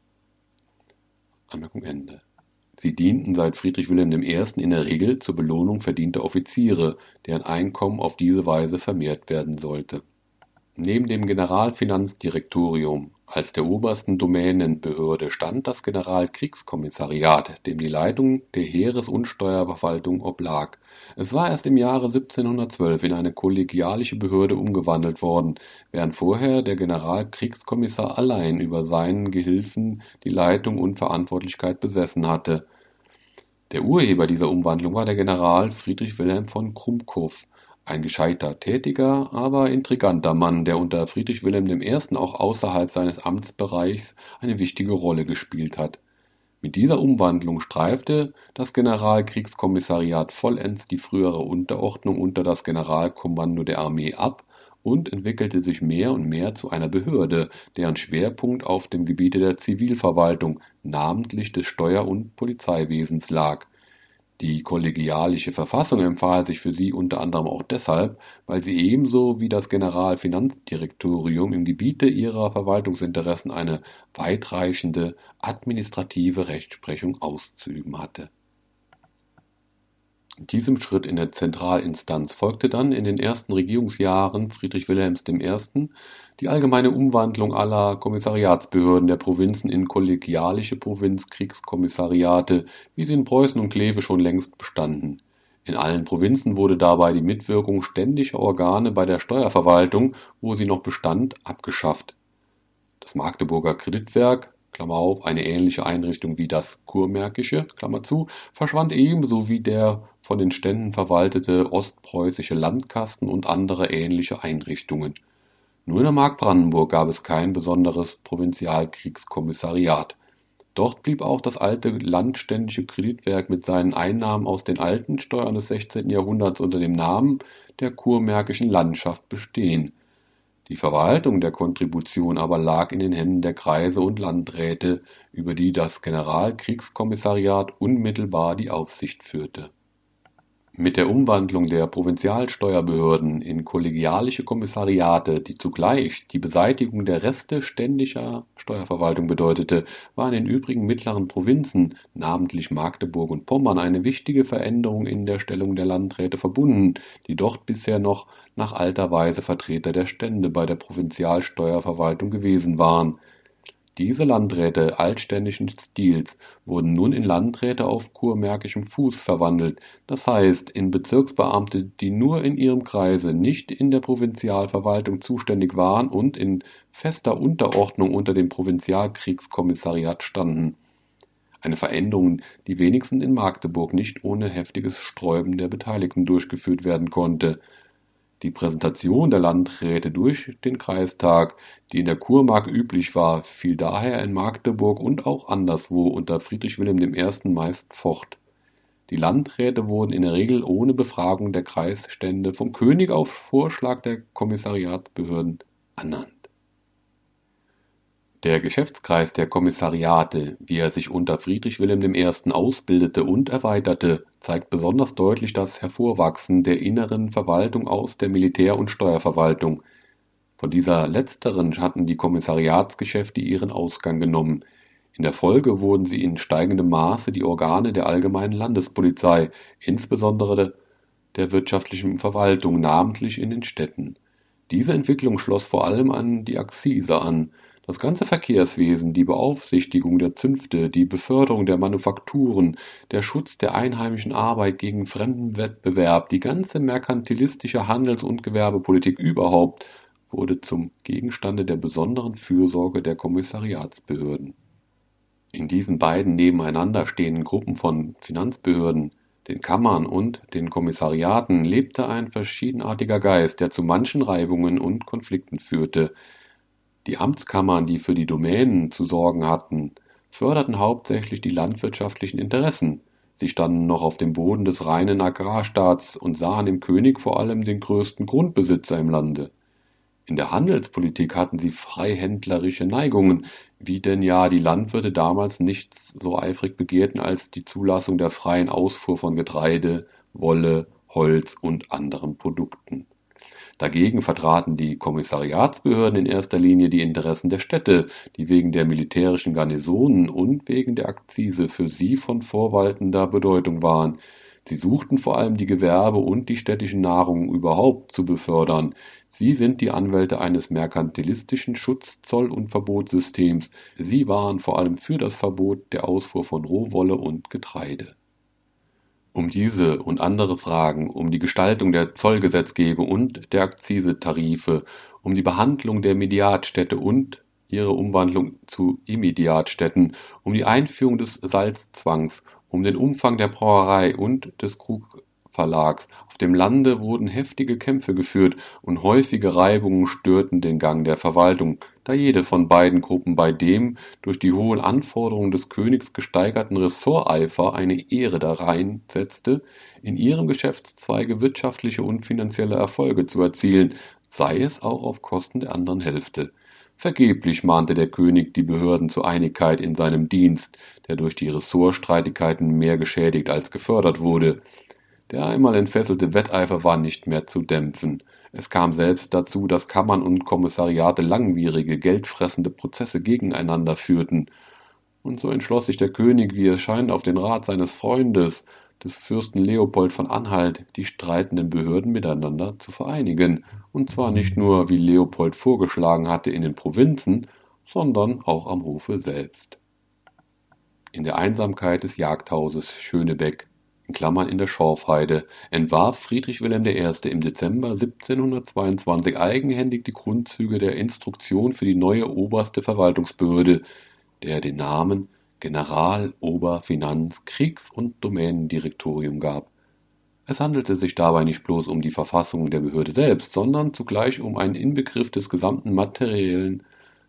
Anmerkung Ende. Sie dienten seit Friedrich Wilhelm I. in der Regel zur Belohnung verdienter Offiziere, deren Einkommen auf diese Weise vermehrt werden sollte. Neben dem Generalfinanzdirektorium als der obersten Domänenbehörde stand das Generalkriegskommissariat, dem die Leitung der Heeres- und Steuerverwaltung oblag es war erst im Jahre 1712 in eine kollegialische Behörde umgewandelt worden, während vorher der Generalkriegskommissar allein über seinen Gehilfen die Leitung und Verantwortlichkeit besessen hatte. Der Urheber dieser Umwandlung war der General Friedrich Wilhelm von Krummkow, ein gescheiter, tätiger, aber intriganter Mann, der unter Friedrich Wilhelm I. auch außerhalb seines Amtsbereichs eine wichtige Rolle gespielt hat mit dieser Umwandlung streifte das Generalkriegskommissariat vollends die frühere Unterordnung unter das Generalkommando der Armee ab und entwickelte sich mehr und mehr zu einer Behörde, deren Schwerpunkt auf dem Gebiete der Zivilverwaltung, namentlich des Steuer- und Polizeiwesens lag die kollegialische Verfassung empfahl sich für sie unter anderem auch deshalb, weil sie ebenso wie das Generalfinanzdirektorium im Gebiete ihrer Verwaltungsinteressen eine weitreichende administrative Rechtsprechung auszuüben hatte. Diesem Schritt in der Zentralinstanz folgte dann in den ersten Regierungsjahren Friedrich Wilhelms I die allgemeine Umwandlung aller Kommissariatsbehörden der Provinzen in kollegialische Provinzkriegskommissariate, wie sie in Preußen und Kleve schon längst bestanden. In allen Provinzen wurde dabei die Mitwirkung ständischer Organe bei der Steuerverwaltung, wo sie noch bestand, abgeschafft. Das Magdeburger Kreditwerk Klammer auf, eine ähnliche Einrichtung wie das Kurmärkische Klammer zu, verschwand ebenso wie der von den Ständen verwaltete ostpreußische Landkasten und andere ähnliche Einrichtungen nur in der Mark Brandenburg gab es kein besonderes Provinzialkriegskommissariat. Dort blieb auch das alte landständische Kreditwerk mit seinen Einnahmen aus den alten Steuern des 16. Jahrhunderts unter dem Namen der kurmärkischen Landschaft bestehen. Die Verwaltung der Kontribution aber lag in den Händen der Kreise und Landräte, über die das Generalkriegskommissariat unmittelbar die Aufsicht führte mit der Umwandlung der Provinzialsteuerbehörden in kollegialische Kommissariate, die zugleich die Beseitigung der Reste ständischer Steuerverwaltung bedeutete, war in den übrigen mittleren Provinzen, namentlich Magdeburg und Pommern, eine wichtige Veränderung in der Stellung der Landräte verbunden, die dort bisher noch nach alter Weise Vertreter der Stände bei der Provinzialsteuerverwaltung gewesen waren diese Landräte altständischen Stils wurden nun in Landräte auf kurmärkischem Fuß verwandelt, das heißt in Bezirksbeamte, die nur in ihrem Kreise, nicht in der Provinzialverwaltung zuständig waren und in fester Unterordnung unter dem Provinzialkriegskommissariat standen. Eine Veränderung, die wenigstens in Magdeburg nicht ohne heftiges Sträuben der Beteiligten durchgeführt werden konnte die Präsentation der Landräte durch den Kreistag, die in der Kurmark üblich war, fiel daher in Magdeburg und auch anderswo unter Friedrich Wilhelm I. meist fort. Die Landräte wurden in der Regel ohne Befragung der Kreisstände vom König auf Vorschlag der Kommissariatsbehörden ernannt der Geschäftskreis der Kommissariate, wie er sich unter Friedrich Wilhelm I. ausbildete und erweiterte, zeigt besonders deutlich das Hervorwachsen der inneren Verwaltung aus der Militär- und Steuerverwaltung. Von dieser letzteren hatten die Kommissariatsgeschäfte ihren Ausgang genommen. In der Folge wurden sie in steigendem Maße die Organe der allgemeinen Landespolizei, insbesondere der wirtschaftlichen Verwaltung, namentlich in den Städten. Diese Entwicklung schloss vor allem an die Akzise an. Das ganze Verkehrswesen, die Beaufsichtigung der Zünfte, die Beförderung der Manufakturen, der Schutz der einheimischen Arbeit gegen fremden Wettbewerb, die ganze merkantilistische Handels- und Gewerbepolitik überhaupt wurde zum Gegenstande der besonderen Fürsorge der Kommissariatsbehörden. In diesen beiden nebeneinander stehenden Gruppen von Finanzbehörden, den Kammern und den Kommissariaten lebte ein verschiedenartiger Geist, der zu manchen Reibungen und Konflikten führte. Die Amtskammern, die für die Domänen zu sorgen hatten, förderten hauptsächlich die landwirtschaftlichen Interessen. Sie standen noch auf dem Boden des reinen Agrarstaats und sahen im König vor allem den größten Grundbesitzer im Lande. In der Handelspolitik hatten sie freihändlerische Neigungen, wie denn ja die Landwirte damals nichts so eifrig begehrten als die Zulassung der freien Ausfuhr von Getreide, Wolle, Holz und anderen Produkten. Dagegen vertraten die Kommissariatsbehörden in erster Linie die Interessen der Städte, die wegen der militärischen Garnisonen und wegen der Akzise für sie von vorwaltender Bedeutung waren. Sie suchten vor allem die Gewerbe und die städtischen Nahrungen überhaupt zu befördern, Sie sind die Anwälte eines merkantilistischen Schutz Zoll und Verbotssystems, Sie waren vor allem für das Verbot der Ausfuhr von Rohwolle und Getreide. Um diese und andere Fragen, um die Gestaltung der Zollgesetzgebung und der Akzisetarife, um die Behandlung der Mediatstädte und ihre Umwandlung zu Immediatstädten, um die Einführung des Salzzwangs, um den Umfang der Brauerei und des Krug Verlags. Auf dem Lande wurden heftige Kämpfe geführt und häufige Reibungen störten den Gang der Verwaltung, da jede von beiden Gruppen bei dem durch die hohen Anforderungen des Königs gesteigerten Ressorteifer eine Ehre darein setzte, in ihrem Geschäftszweige wirtschaftliche und finanzielle Erfolge zu erzielen, sei es auch auf Kosten der anderen Hälfte. Vergeblich mahnte der König die Behörden zur Einigkeit in seinem Dienst, der durch die Ressortstreitigkeiten mehr geschädigt als gefördert wurde. Der einmal entfesselte Wetteifer war nicht mehr zu dämpfen. Es kam selbst dazu, dass Kammern und Kommissariate langwierige, geldfressende Prozesse gegeneinander führten. Und so entschloss sich der König, wie es scheint, auf den Rat seines Freundes, des Fürsten Leopold von Anhalt, die streitenden Behörden miteinander zu vereinigen, und zwar nicht nur, wie Leopold vorgeschlagen hatte, in den Provinzen, sondern auch am Hofe selbst. In der Einsamkeit des Jagdhauses Schönebeck in der Schorfheide, entwarf Friedrich Wilhelm I. im Dezember 1722 eigenhändig die Grundzüge der Instruktion für die neue oberste Verwaltungsbehörde, der den Namen General-, Ober-, Finanz-, Kriegs- und Domänendirektorium gab. Es handelte sich dabei nicht bloß um die Verfassung der Behörde selbst, sondern zugleich um einen Inbegriff des gesamten materiellen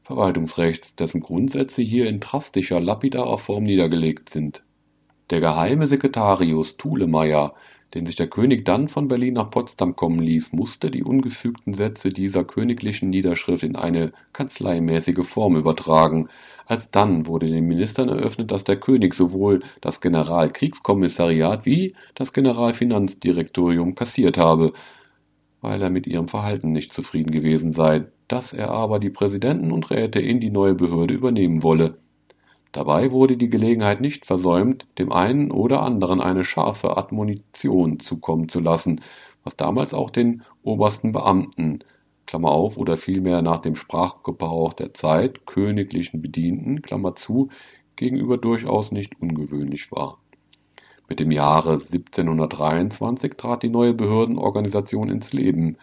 Verwaltungsrechts, dessen Grundsätze hier in drastischer, lapidarer Form niedergelegt sind der geheime Sekretarius Thulemeyer, den sich der König dann von Berlin nach Potsdam kommen ließ, musste die ungefügten Sätze dieser königlichen Niederschrift in eine kanzleimäßige Form übertragen. Alsdann wurde den Ministern eröffnet, dass der König sowohl das Generalkriegskommissariat wie das Generalfinanzdirektorium kassiert habe, weil er mit ihrem Verhalten nicht zufrieden gewesen sei, dass er aber die Präsidenten und Räte in die neue Behörde übernehmen wolle Dabei wurde die Gelegenheit nicht versäumt, dem einen oder anderen eine scharfe Admonition zukommen zu lassen, was damals auch den obersten Beamten Klammer auf oder vielmehr nach dem Sprachgebrauch der Zeit königlichen Bedienten Klammer zu, gegenüber durchaus nicht ungewöhnlich war. Mit dem Jahre 1723 trat die neue Behördenorganisation ins Leben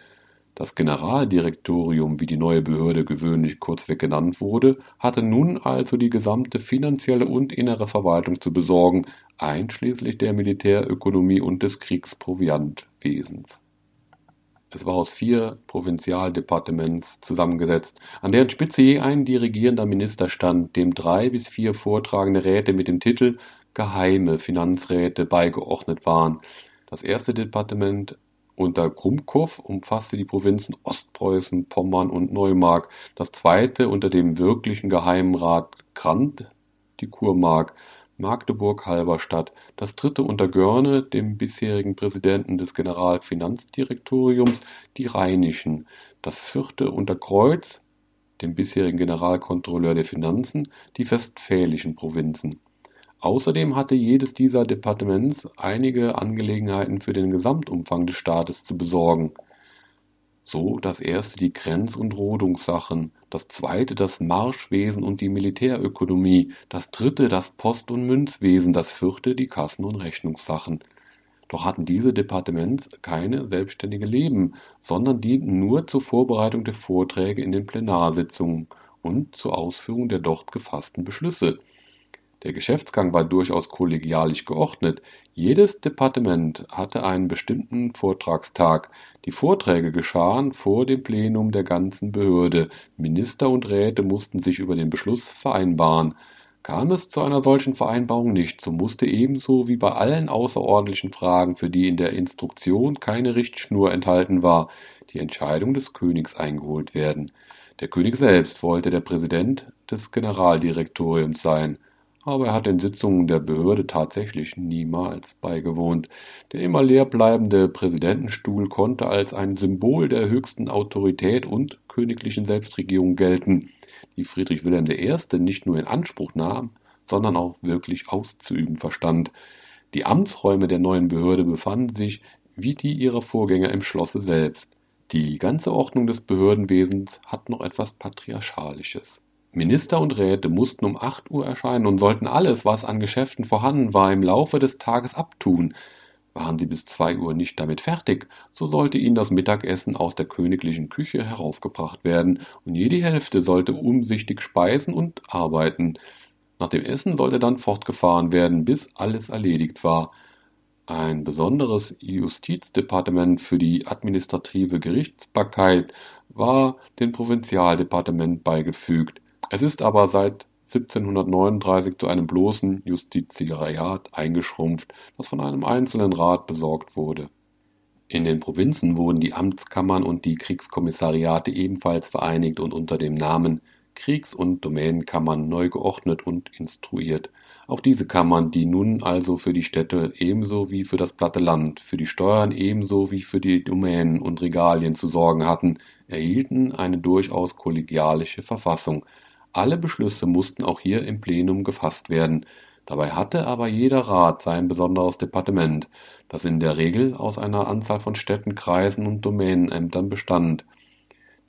das Generaldirektorium, wie die neue Behörde gewöhnlich kurzweg genannt wurde, hatte nun also die gesamte finanzielle und innere Verwaltung zu besorgen, einschließlich der Militärökonomie und des Kriegsproviantwesens. Es war aus vier Provinzialdepartements zusammengesetzt, an deren Spitze je ein dirigierender Minister stand, dem drei bis vier vortragende Räte mit dem Titel Geheime Finanzräte beigeordnet waren. Das erste Departement unter Grumbkow umfasste die Provinzen Ostpreußen, Pommern und Neumark, das zweite unter dem wirklichen Geheimrat Grant die Kurmark, Magdeburg-Halberstadt, das dritte unter Görne, dem bisherigen Präsidenten des Generalfinanzdirektoriums, die Rheinischen, das vierte unter Kreuz, dem bisherigen Generalkontrolleur der Finanzen, die westfälischen Provinzen. Außerdem hatte jedes dieser Departements einige Angelegenheiten für den Gesamtumfang des Staates zu besorgen. So das erste die Grenz- und Rodungssachen, das zweite das Marschwesen und die Militärökonomie, das dritte das Post- und Münzwesen, das vierte die Kassen- und Rechnungssachen. Doch hatten diese Departements keine selbstständige Leben, sondern dienten nur zur Vorbereitung der Vorträge in den Plenarsitzungen und zur Ausführung der dort gefassten Beschlüsse. Der Geschäftsgang war durchaus kollegialisch geordnet. Jedes Departement hatte einen bestimmten Vortragstag. Die Vorträge geschahen vor dem Plenum der ganzen Behörde. Minister und Räte mussten sich über den Beschluss vereinbaren. Kam es zu einer solchen Vereinbarung nicht, so musste ebenso wie bei allen außerordentlichen Fragen, für die in der Instruktion keine Richtschnur enthalten war, die Entscheidung des Königs eingeholt werden. Der König selbst wollte der Präsident des Generaldirektoriums sein, aber er hat den Sitzungen der Behörde tatsächlich niemals beigewohnt. Der immer leer bleibende Präsidentenstuhl konnte als ein Symbol der höchsten Autorität und königlichen Selbstregierung gelten die Friedrich Wilhelm I. nicht nur in Anspruch nahm, sondern auch wirklich auszuüben verstand. Die Amtsräume der neuen Behörde befanden sich, wie die ihrer Vorgänger, im Schlosse selbst. Die ganze Ordnung des Behördenwesens hat noch etwas Patriarchalisches. Minister und Räte mussten um 8 Uhr erscheinen und sollten alles, was an Geschäften vorhanden war, im Laufe des Tages abtun. Waren sie bis zwei Uhr nicht damit fertig, so sollte ihnen das Mittagessen aus der königlichen Küche heraufgebracht werden, und jede Hälfte sollte umsichtig speisen und arbeiten. Nach dem Essen sollte dann fortgefahren werden, bis alles erledigt war. Ein besonderes Justizdepartement für die administrative Gerichtsbarkeit war dem Provinzialdepartement beigefügt. Es ist aber seit 1739 zu einem bloßen Justitiariat eingeschrumpft, das von einem einzelnen Rat besorgt wurde. In den Provinzen wurden die Amtskammern und die Kriegskommissariate ebenfalls vereinigt und unter dem Namen Kriegs- und Domänenkammern neu geordnet und instruiert. Auch diese Kammern, die nun also für die Städte ebenso wie für das platte Land, für die Steuern ebenso wie für die Domänen und Regalien zu sorgen hatten, erhielten eine durchaus kollegialische Verfassung, alle Beschlüsse mussten auch hier im Plenum gefasst werden, dabei hatte aber jeder Rat sein besonderes Departement, das in der Regel aus einer Anzahl von Städten, Kreisen und Domänenämtern bestand.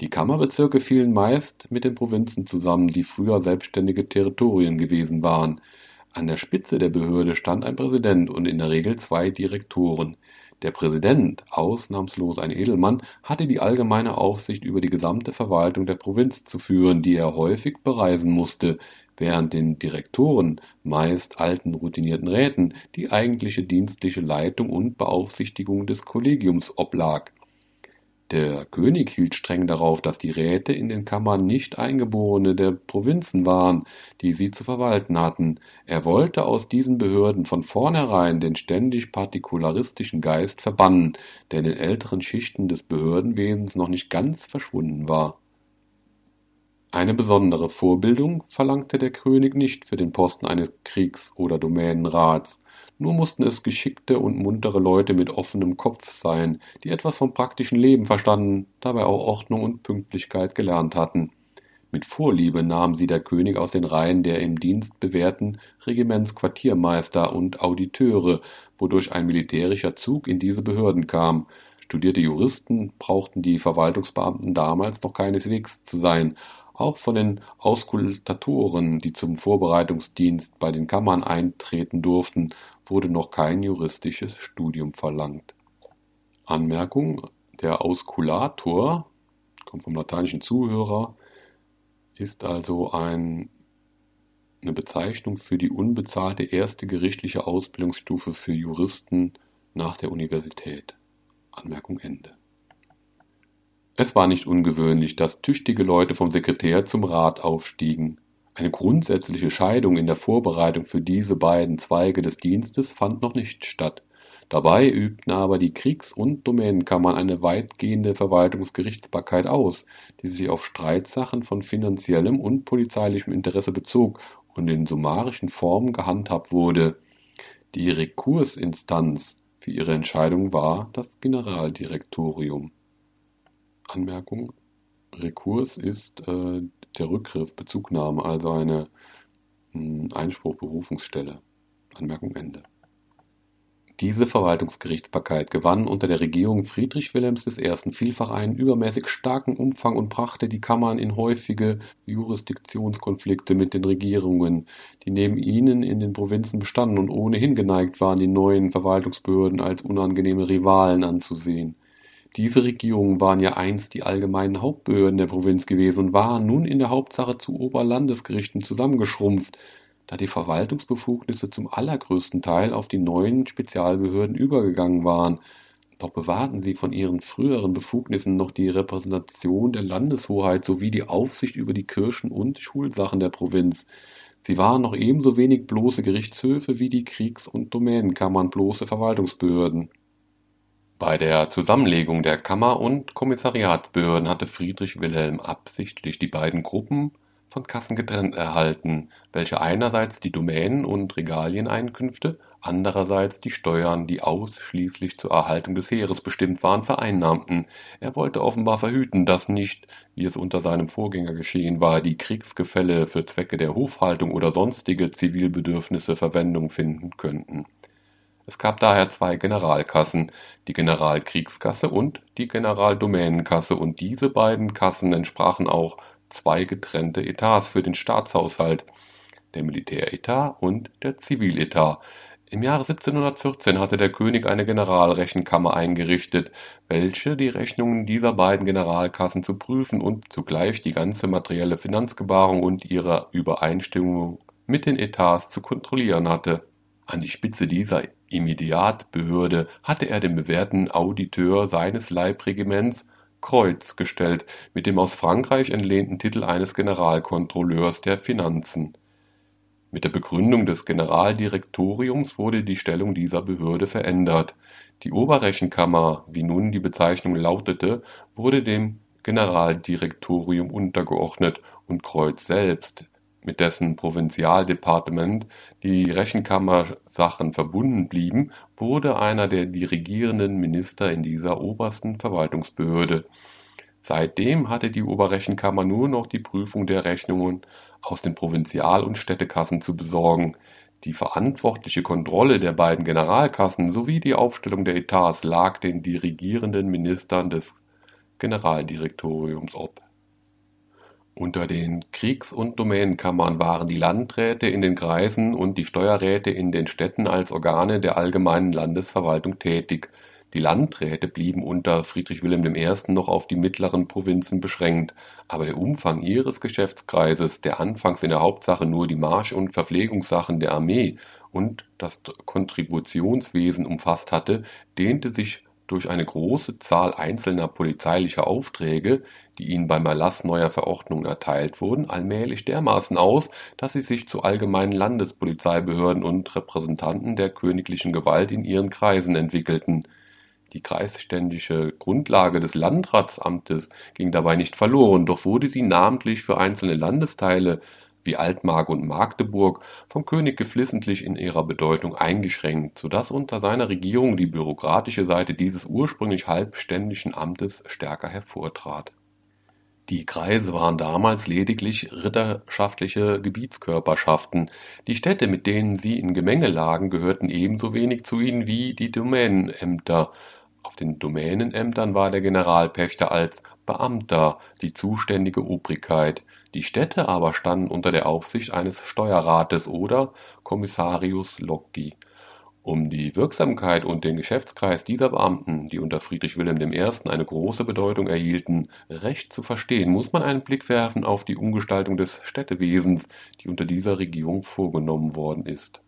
Die Kammerbezirke fielen meist mit den Provinzen zusammen, die früher selbstständige Territorien gewesen waren. An der Spitze der Behörde stand ein Präsident und in der Regel zwei Direktoren der Präsident, ausnahmslos ein Edelmann, hatte die allgemeine Aufsicht über die gesamte Verwaltung der Provinz zu führen, die er häufig bereisen musste, während den Direktoren, meist alten routinierten Räten, die eigentliche dienstliche Leitung und Beaufsichtigung des Kollegiums oblag der König hielt streng darauf, dass die Räte in den Kammern nicht Eingeborene der Provinzen waren, die sie zu verwalten hatten. Er wollte aus diesen Behörden von vornherein den ständig partikularistischen Geist verbannen, der in den älteren Schichten des Behördenwesens noch nicht ganz verschwunden war. Eine besondere Vorbildung verlangte der König nicht für den Posten eines Kriegs- oder Domänenrats. Nur mussten es geschickte und muntere Leute mit offenem Kopf sein, die etwas vom praktischen Leben verstanden, dabei auch Ordnung und Pünktlichkeit gelernt hatten. Mit Vorliebe nahm sie der König aus den Reihen der im Dienst bewährten Regimentsquartiermeister und Auditeure, wodurch ein militärischer Zug in diese Behörden kam. Studierte Juristen brauchten die Verwaltungsbeamten damals noch keineswegs zu sein. Auch von den Auskultatoren, die zum Vorbereitungsdienst bei den Kammern eintreten durften, wurde noch kein juristisches Studium verlangt. Anmerkung: Der Auskulator kommt vom lateinischen Zuhörer, ist also ein, eine Bezeichnung für die unbezahlte erste gerichtliche Ausbildungsstufe für Juristen nach der Universität. Anmerkung Ende. Es war nicht ungewöhnlich, dass tüchtige Leute vom Sekretär zum Rat aufstiegen. Eine grundsätzliche Scheidung in der Vorbereitung für diese beiden Zweige des Dienstes fand noch nicht statt. Dabei übten aber die Kriegs- und Domänenkammern eine weitgehende Verwaltungsgerichtsbarkeit aus, die sich auf Streitsachen von finanziellem und polizeilichem Interesse bezog und in summarischen Formen gehandhabt wurde. Die Rekursinstanz für ihre Entscheidung war das Generaldirektorium. Anmerkung Rekurs ist äh, der Rückgriff, Bezugnahme, also eine hm, Einspruch-Berufungsstelle. Anmerkung Ende. Diese Verwaltungsgerichtsbarkeit gewann unter der Regierung Friedrich Wilhelms I. vielfach einen übermäßig starken Umfang und brachte die Kammern in häufige Jurisdiktionskonflikte mit den Regierungen, die neben ihnen in den Provinzen bestanden und ohnehin geneigt waren, die neuen Verwaltungsbehörden als unangenehme Rivalen anzusehen. Diese Regierungen waren ja einst die allgemeinen Hauptbehörden der Provinz gewesen und waren nun in der Hauptsache zu Oberlandesgerichten zusammengeschrumpft da die Verwaltungsbefugnisse zum allergrößten Teil auf die neuen Spezialbehörden übergegangen waren. Doch bewahrten sie von ihren früheren Befugnissen noch die Repräsentation der Landeshoheit sowie die Aufsicht über die Kirchen und Schulsachen der Provinz. Sie waren noch ebenso wenig bloße Gerichtshöfe wie die Kriegs- und Domänenkammern bloße Verwaltungsbehörden. Bei der Zusammenlegung der Kammer- und Kommissariatsbehörden hatte Friedrich Wilhelm absichtlich die beiden Gruppen von Kassen getrennt erhalten, welche einerseits die Domänen- und Regalieneinkünfte, andererseits die Steuern, die ausschließlich zur Erhaltung des Heeres bestimmt waren, vereinnahmten. Er wollte offenbar verhüten, dass nicht, wie es unter seinem Vorgänger geschehen war, die Kriegsgefälle für Zwecke der Hofhaltung oder sonstige Zivilbedürfnisse Verwendung finden könnten. Es gab daher zwei Generalkassen, die Generalkriegskasse und die Generaldomänenkasse, und diese beiden Kassen entsprachen auch zwei getrennte Etats für den Staatshaushalt, der Militäretat und der Ziviletat. Im Jahre 1714 hatte der König eine Generalrechenkammer eingerichtet, welche die Rechnungen dieser beiden Generalkassen zu prüfen und zugleich die ganze materielle Finanzgebarung und ihre Übereinstimmung mit den Etats zu kontrollieren hatte. An die Spitze dieser Immediatbehörde hatte er den bewährten Auditeur seines Leibregiments Kreuz gestellt mit dem aus Frankreich entlehnten Titel eines Generalkontrolleurs der Finanzen. Mit der Begründung des Generaldirektoriums wurde die Stellung dieser Behörde verändert. Die Oberrechenkammer, wie nun die Bezeichnung lautete, wurde dem Generaldirektorium untergeordnet und Kreuz selbst mit dessen Provinzialdepartement die Rechenkammersachen verbunden blieben, wurde einer der dirigierenden Minister in dieser obersten Verwaltungsbehörde. Seitdem hatte die Oberrechenkammer nur noch die Prüfung der Rechnungen aus den Provinzial- und Städtekassen zu besorgen. Die verantwortliche Kontrolle der beiden Generalkassen sowie die Aufstellung der Etats lag den dirigierenden Ministern des Generaldirektoriums ob unter den Kriegs- und Domänenkammern waren die Landräte in den Kreisen und die Steuerräte in den Städten als Organe der allgemeinen Landesverwaltung tätig. Die Landräte blieben unter Friedrich Wilhelm I. noch auf die mittleren Provinzen beschränkt, aber der Umfang ihres Geschäftskreises, der anfangs in der Hauptsache nur die Marsch- und Verpflegungssachen der Armee und das Kontributionswesen umfasst hatte, dehnte sich durch eine große Zahl einzelner polizeilicher Aufträge, die ihnen beim Erlass neuer Verordnungen erteilt wurden, allmählich dermaßen aus, dass sie sich zu allgemeinen Landespolizeibehörden und Repräsentanten der königlichen Gewalt in ihren Kreisen entwickelten. Die kreisständische Grundlage des Landratsamtes ging dabei nicht verloren, doch wurde sie namentlich für einzelne Landesteile wie Altmark und Magdeburg vom König geflissentlich in ihrer Bedeutung eingeschränkt, so dass unter seiner Regierung die bürokratische Seite dieses ursprünglich halbständischen Amtes stärker hervortrat. Die Kreise waren damals lediglich ritterschaftliche Gebietskörperschaften, die Städte, mit denen sie in Gemenge lagen, gehörten ebenso wenig zu ihnen wie die Domänenämter. Auf den Domänenämtern war der Generalpächter als Beamter die zuständige Obrigkeit die Städte aber standen unter der Aufsicht eines Steuerrates oder Commissarius Loggi. Um die Wirksamkeit und den Geschäftskreis dieser Beamten, die unter Friedrich Wilhelm I. eine große Bedeutung erhielten, recht zu verstehen, muss man einen Blick werfen auf die Umgestaltung des Städtewesens, die unter dieser Regierung vorgenommen worden ist.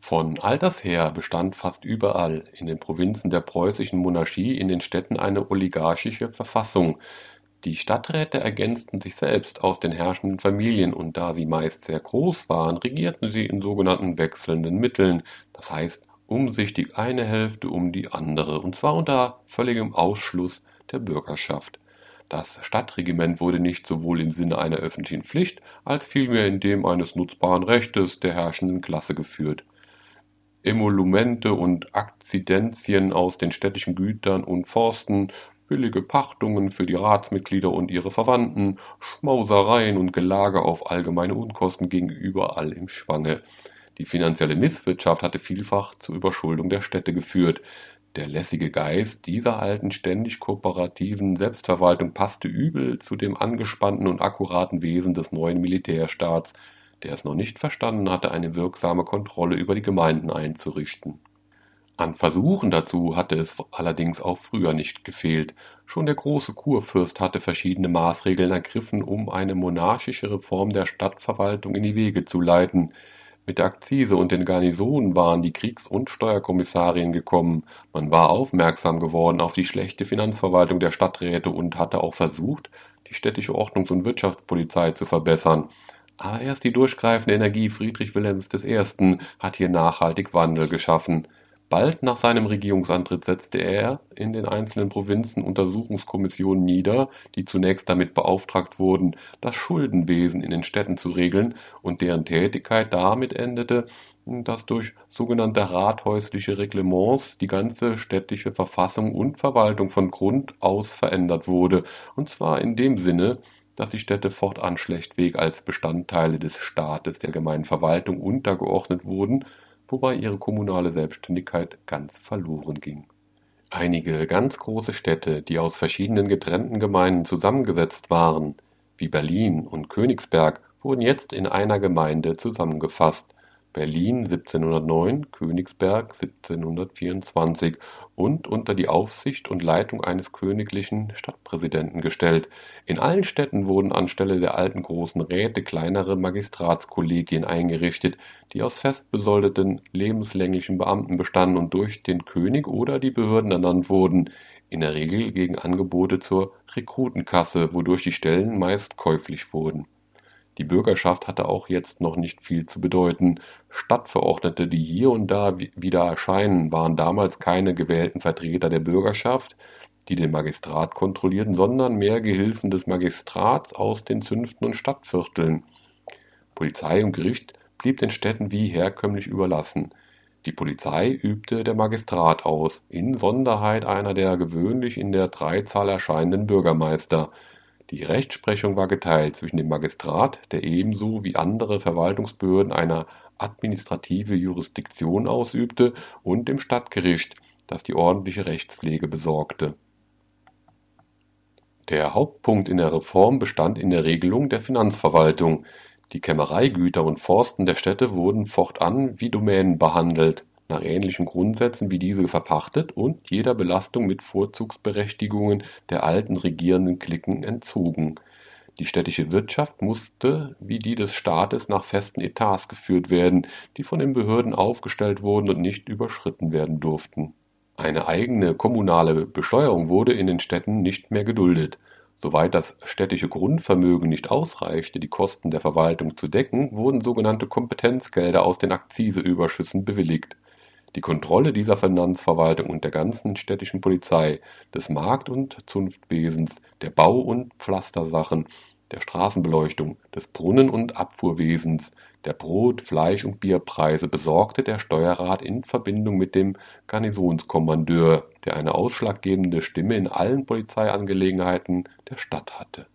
Von alters her bestand fast überall in den Provinzen der preußischen Monarchie in den Städten eine oligarchische Verfassung, die Stadträte ergänzten sich selbst aus den herrschenden Familien, und da sie meist sehr groß waren, regierten sie in sogenannten wechselnden Mitteln, das heißt um sich die eine Hälfte um die andere, und zwar unter völligem Ausschluss der Bürgerschaft. Das Stadtregiment wurde nicht sowohl im Sinne einer öffentlichen Pflicht als vielmehr in dem eines nutzbaren Rechtes der herrschenden Klasse geführt. Emolumente und Akzidenzien aus den städtischen Gütern und Forsten billige Pachtungen für die Ratsmitglieder und ihre Verwandten, Schmausereien und Gelage auf allgemeine Unkosten gingen überall im Schwange. Die finanzielle Misswirtschaft hatte vielfach zur Überschuldung der Städte geführt. Der lässige Geist dieser alten ständig kooperativen Selbstverwaltung passte übel zu dem angespannten und akkuraten Wesen des neuen Militärstaats, der es noch nicht verstanden hatte, eine wirksame Kontrolle über die Gemeinden einzurichten. An Versuchen dazu hatte es allerdings auch früher nicht gefehlt. Schon der große Kurfürst hatte verschiedene Maßregeln ergriffen, um eine monarchische Reform der Stadtverwaltung in die Wege zu leiten. Mit der Akzise und den Garnisonen waren die Kriegs- und Steuerkommissarien gekommen. Man war aufmerksam geworden auf die schlechte Finanzverwaltung der Stadträte und hatte auch versucht, die städtische Ordnungs- und Wirtschaftspolizei zu verbessern. Aber erst die durchgreifende Energie Friedrich Wilhelms I. hat hier nachhaltig Wandel geschaffen. Bald nach seinem Regierungsantritt setzte er in den einzelnen Provinzen Untersuchungskommissionen nieder, die zunächst damit beauftragt wurden, das Schuldenwesen in den Städten zu regeln und deren Tätigkeit damit endete, dass durch sogenannte rathäusliche Reglements die ganze städtische Verfassung und Verwaltung von Grund aus verändert wurde, und zwar in dem Sinne, dass die Städte fortan schlechtweg als Bestandteile des Staates der gemeinen Verwaltung untergeordnet wurden wobei ihre kommunale Selbstständigkeit ganz verloren ging. Einige ganz große Städte, die aus verschiedenen getrennten Gemeinden zusammengesetzt waren, wie Berlin und Königsberg, wurden jetzt in einer Gemeinde zusammengefasst Berlin 1709, Königsberg 1724 und unter die Aufsicht und Leitung eines königlichen Stadtpräsidenten gestellt. In allen Städten wurden anstelle der alten großen Räte kleinere Magistratskollegien eingerichtet, die aus fest besoldeten lebenslänglichen Beamten bestanden und durch den König oder die Behörden ernannt wurden, in der Regel gegen Angebote zur Rekrutenkasse, wodurch die Stellen meist käuflich wurden die Bürgerschaft hatte auch jetzt noch nicht viel zu bedeuten. Stadtverordnete, die hier und da wieder erscheinen, waren damals keine gewählten Vertreter der Bürgerschaft, die den Magistrat kontrollierten, sondern mehr Gehilfen des Magistrats aus den Zünften und Stadtvierteln. Polizei und Gericht blieb den Städten wie herkömmlich überlassen. Die Polizei übte der Magistrat aus, in Sonderheit einer der gewöhnlich in der Dreizahl erscheinenden Bürgermeister. Die Rechtsprechung war geteilt zwischen dem Magistrat, der ebenso wie andere Verwaltungsbehörden eine administrative Jurisdiktion ausübte, und dem Stadtgericht, das die ordentliche Rechtspflege besorgte. Der Hauptpunkt in der Reform bestand in der Regelung der Finanzverwaltung. Die Kämmereigüter und Forsten der Städte wurden fortan wie Domänen behandelt nach ähnlichen Grundsätzen wie diese verpachtet und jeder Belastung mit Vorzugsberechtigungen der alten regierenden Cliquen entzogen. Die städtische Wirtschaft musste wie die des Staates nach festen Etats geführt werden, die von den Behörden aufgestellt wurden und nicht überschritten werden durften. Eine eigene kommunale Besteuerung wurde in den Städten nicht mehr geduldet. Soweit das städtische Grundvermögen nicht ausreichte, die Kosten der Verwaltung zu decken, wurden sogenannte Kompetenzgelder aus den Akziseüberschüssen bewilligt die Kontrolle dieser Finanzverwaltung und der ganzen städtischen Polizei, des Markt und Zunftwesens, der Bau und Pflastersachen, der Straßenbeleuchtung, des Brunnen und Abfuhrwesens, der Brot Fleisch und Bierpreise besorgte der Steuerrat in Verbindung mit dem Garnisonskommandeur, der eine ausschlaggebende Stimme in allen Polizeiangelegenheiten der Stadt hatte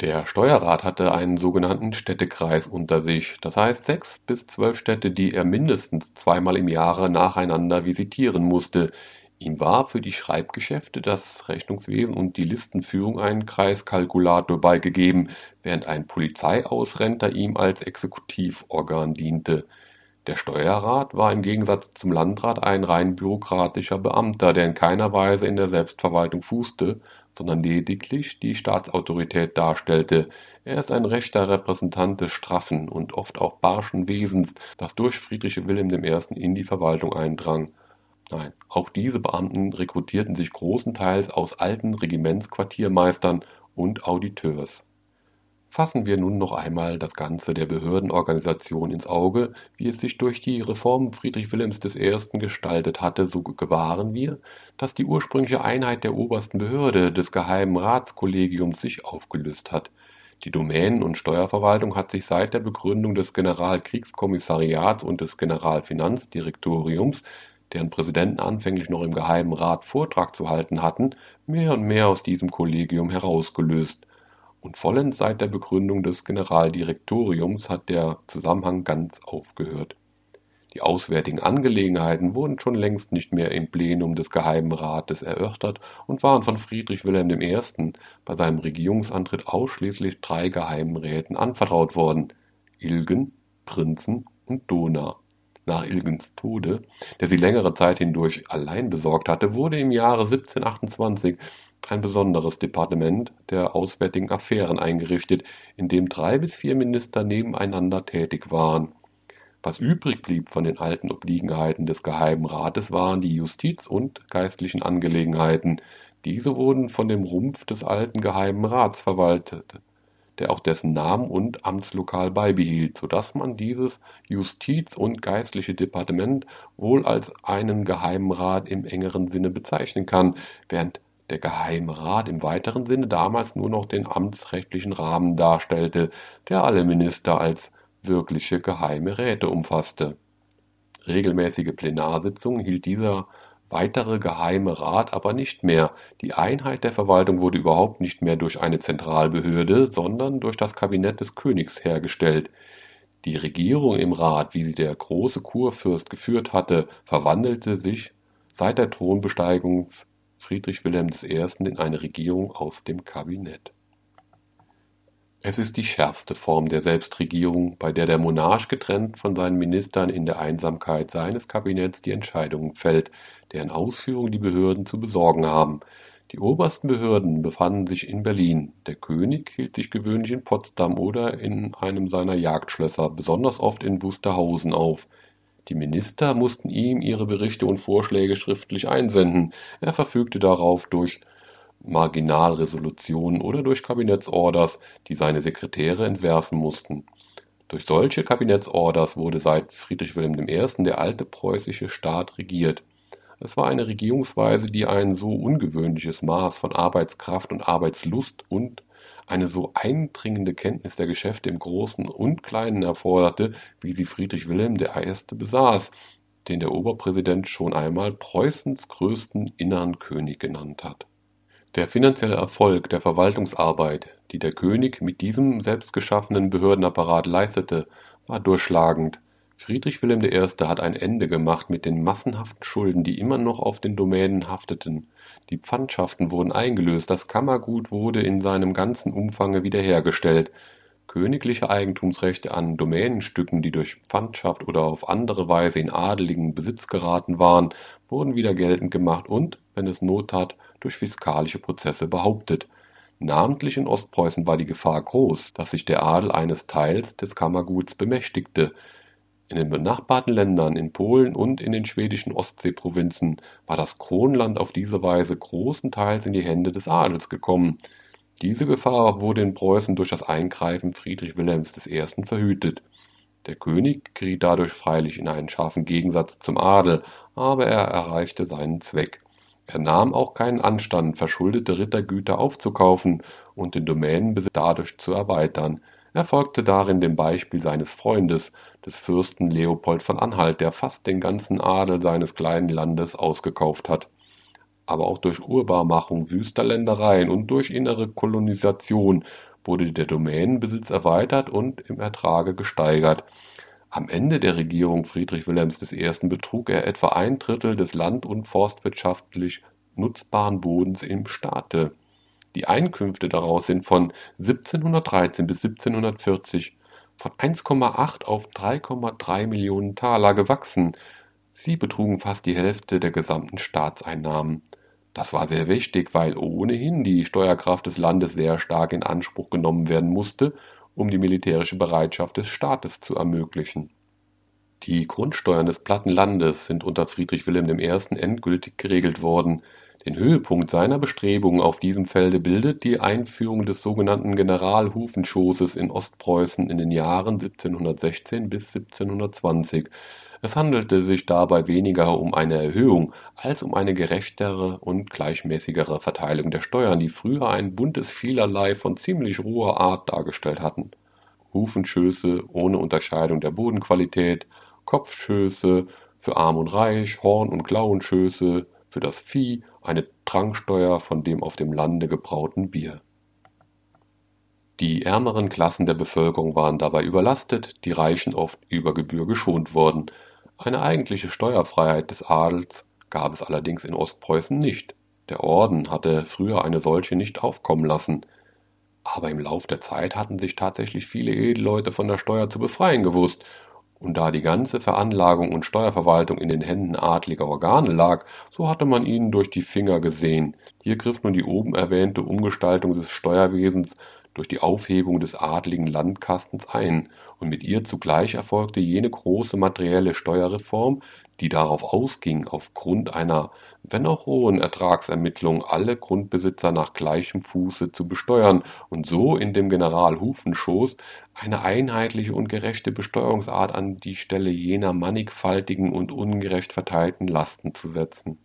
der Steuerrat hatte einen sogenannten Städtekreis unter sich, das heißt sechs bis zwölf Städte, die er mindestens zweimal im Jahre nacheinander visitieren musste. Ihm war für die Schreibgeschäfte, das Rechnungswesen und die Listenführung ein Kreiskalkulator beigegeben, während ein Polizeiausrenter ihm als Exekutivorgan diente. Der Steuerrat war im Gegensatz zum Landrat ein rein bürokratischer Beamter, der in keiner Weise in der Selbstverwaltung fußte, sondern lediglich die Staatsautorität darstellte. Er ist ein rechter Repräsentant des straffen und oft auch barschen Wesens, das durch Friedrich Wilhelm I. in die Verwaltung eindrang. Nein, auch diese Beamten rekrutierten sich großenteils aus alten Regimentsquartiermeistern und Auditeurs. Fassen wir nun noch einmal das Ganze der Behördenorganisation ins Auge, wie es sich durch die Reform Friedrich Wilhelms I. gestaltet hatte, so gewahren wir, dass die ursprüngliche Einheit der obersten Behörde, des Geheimen Ratskollegiums, sich aufgelöst hat. Die Domänen- und Steuerverwaltung hat sich seit der Begründung des Generalkriegskommissariats und des Generalfinanzdirektoriums deren Präsidenten anfänglich noch im Geheimen Rat Vortrag zu halten hatten, mehr und mehr aus diesem Kollegium herausgelöst. Und vollends seit der Begründung des Generaldirektoriums hat der Zusammenhang ganz aufgehört. Die auswärtigen Angelegenheiten wurden schon längst nicht mehr im Plenum des Geheimen Rates erörtert und waren von Friedrich Wilhelm I. bei seinem Regierungsantritt ausschließlich drei Geheimen Räten anvertraut worden: Ilgen, Prinzen und Dohna. Nach Ilgens Tode, der sie längere Zeit hindurch allein besorgt hatte, wurde im Jahre 1728 ein besonderes Departement der Auswärtigen Affären eingerichtet, in dem drei bis vier Minister nebeneinander tätig waren. Was übrig blieb von den alten Obliegenheiten des Geheimen Rates waren die Justiz und geistlichen Angelegenheiten. Diese wurden von dem Rumpf des alten Geheimen Rats verwaltet der auch dessen Namen und Amtslokal beibehielt, so dass man dieses Justiz- und geistliche Departement wohl als einen Geheimen Rat im engeren Sinne bezeichnen kann, während der Geheime Rat im weiteren Sinne damals nur noch den amtsrechtlichen Rahmen darstellte, der alle Minister als wirkliche Geheime Räte umfasste. Regelmäßige Plenarsitzungen hielt dieser weitere Geheime Rat aber nicht mehr. Die Einheit der Verwaltung wurde überhaupt nicht mehr durch eine Zentralbehörde, sondern durch das Kabinett des Königs hergestellt. Die Regierung im Rat, wie sie der große Kurfürst geführt hatte, verwandelte sich seit der Thronbesteigung Friedrich Wilhelm I. in eine Regierung aus dem Kabinett. Es ist die schärfste Form der Selbstregierung, bei der der Monarch getrennt von seinen Ministern in der Einsamkeit seines Kabinetts die Entscheidungen fällt, deren Ausführung die Behörden zu besorgen haben. Die obersten Behörden befanden sich in Berlin, der König hielt sich gewöhnlich in Potsdam oder in einem seiner Jagdschlösser, besonders oft in Wusterhausen auf. Die Minister mussten ihm ihre Berichte und Vorschläge schriftlich einsenden, er verfügte darauf durch Marginalresolutionen oder durch Kabinettsorders, die seine Sekretäre entwerfen mussten. Durch solche Kabinettsorders wurde seit Friedrich Wilhelm I. der alte preußische Staat regiert es war eine Regierungsweise, die ein so ungewöhnliches Maß von Arbeitskraft und Arbeitslust und eine so eindringende Kenntnis der Geschäfte im Großen und Kleinen erforderte, wie sie Friedrich Wilhelm I. besaß, den der Oberpräsident schon einmal Preußens größten inneren König genannt hat. Der finanzielle Erfolg der Verwaltungsarbeit, die der König mit diesem selbstgeschaffenen Behördenapparat leistete, war durchschlagend Friedrich Wilhelm I. hat ein Ende gemacht mit den massenhaften Schulden, die immer noch auf den Domänen hafteten. Die Pfandschaften wurden eingelöst, das Kammergut wurde in seinem ganzen Umfange wiederhergestellt. Königliche Eigentumsrechte an Domänenstücken, die durch Pfandschaft oder auf andere Weise in adeligen Besitz geraten waren, wurden wieder geltend gemacht und, wenn es Not tat, durch fiskalische Prozesse behauptet. Namentlich in Ostpreußen war die Gefahr groß, dass sich der Adel eines Teils des Kammerguts bemächtigte. In den benachbarten Ländern, in Polen und in den schwedischen Ostseeprovinzen, war das Kronland auf diese Weise großenteils in die Hände des Adels gekommen. Diese Gefahr wurde in Preußen durch das Eingreifen Friedrich Wilhelms I. verhütet. Der König geriet dadurch freilich in einen scharfen Gegensatz zum Adel, aber er erreichte seinen Zweck. Er nahm auch keinen Anstand, verschuldete Rittergüter aufzukaufen und den Domänenbesitz dadurch zu erweitern. Er folgte darin dem Beispiel seines Freundes, des Fürsten Leopold von Anhalt, der fast den ganzen Adel seines kleinen Landes ausgekauft hat. Aber auch durch Urbarmachung wüster Ländereien und durch innere Kolonisation wurde der Domänenbesitz erweitert und im Ertrage gesteigert. Am Ende der Regierung Friedrich Wilhelms I. betrug er etwa ein Drittel des land- und forstwirtschaftlich nutzbaren Bodens im Staate. Die Einkünfte daraus sind von 1713 bis 1740 von 1,8 auf 3,3 Millionen Taler gewachsen. Sie betrugen fast die Hälfte der gesamten Staatseinnahmen. Das war sehr wichtig, weil ohnehin die Steuerkraft des Landes sehr stark in Anspruch genommen werden musste, um die militärische Bereitschaft des Staates zu ermöglichen. Die Grundsteuern des platten Landes sind unter Friedrich Wilhelm I. endgültig geregelt worden. Den Höhepunkt seiner Bestrebungen auf diesem Felde bildet die Einführung des sogenannten Generalhufenschosses in Ostpreußen in den Jahren 1716 bis 1720. Es handelte sich dabei weniger um eine Erhöhung als um eine gerechtere und gleichmäßigere Verteilung der Steuern, die früher ein buntes Vielerlei von ziemlich roher Art dargestellt hatten. Hufenschöße ohne Unterscheidung der Bodenqualität, Kopfschöße, für Arm und Reich, Horn- und Klauenschöße, für das Vieh eine Tranksteuer von dem auf dem Lande gebrauten Bier. Die ärmeren Klassen der Bevölkerung waren dabei überlastet, die Reichen oft über Gebühr geschont worden. Eine eigentliche Steuerfreiheit des Adels gab es allerdings in Ostpreußen nicht. Der Orden hatte früher eine solche nicht aufkommen lassen. Aber im Lauf der Zeit hatten sich tatsächlich viele Edelleute von der Steuer zu befreien gewusst, und da die ganze Veranlagung und Steuerverwaltung in den Händen adliger Organe lag, so hatte man ihnen durch die Finger gesehen. Hier griff nun die oben erwähnte Umgestaltung des Steuerwesens durch die Aufhebung des adligen Landkastens ein, und mit ihr zugleich erfolgte jene große materielle Steuerreform, die darauf ausging, aufgrund einer, wenn auch hohen Ertragsermittlung alle Grundbesitzer nach gleichem Fuße zu besteuern und so in dem General Hufenschoß eine einheitliche und gerechte Besteuerungsart an die Stelle jener mannigfaltigen und ungerecht verteilten Lasten zu setzen.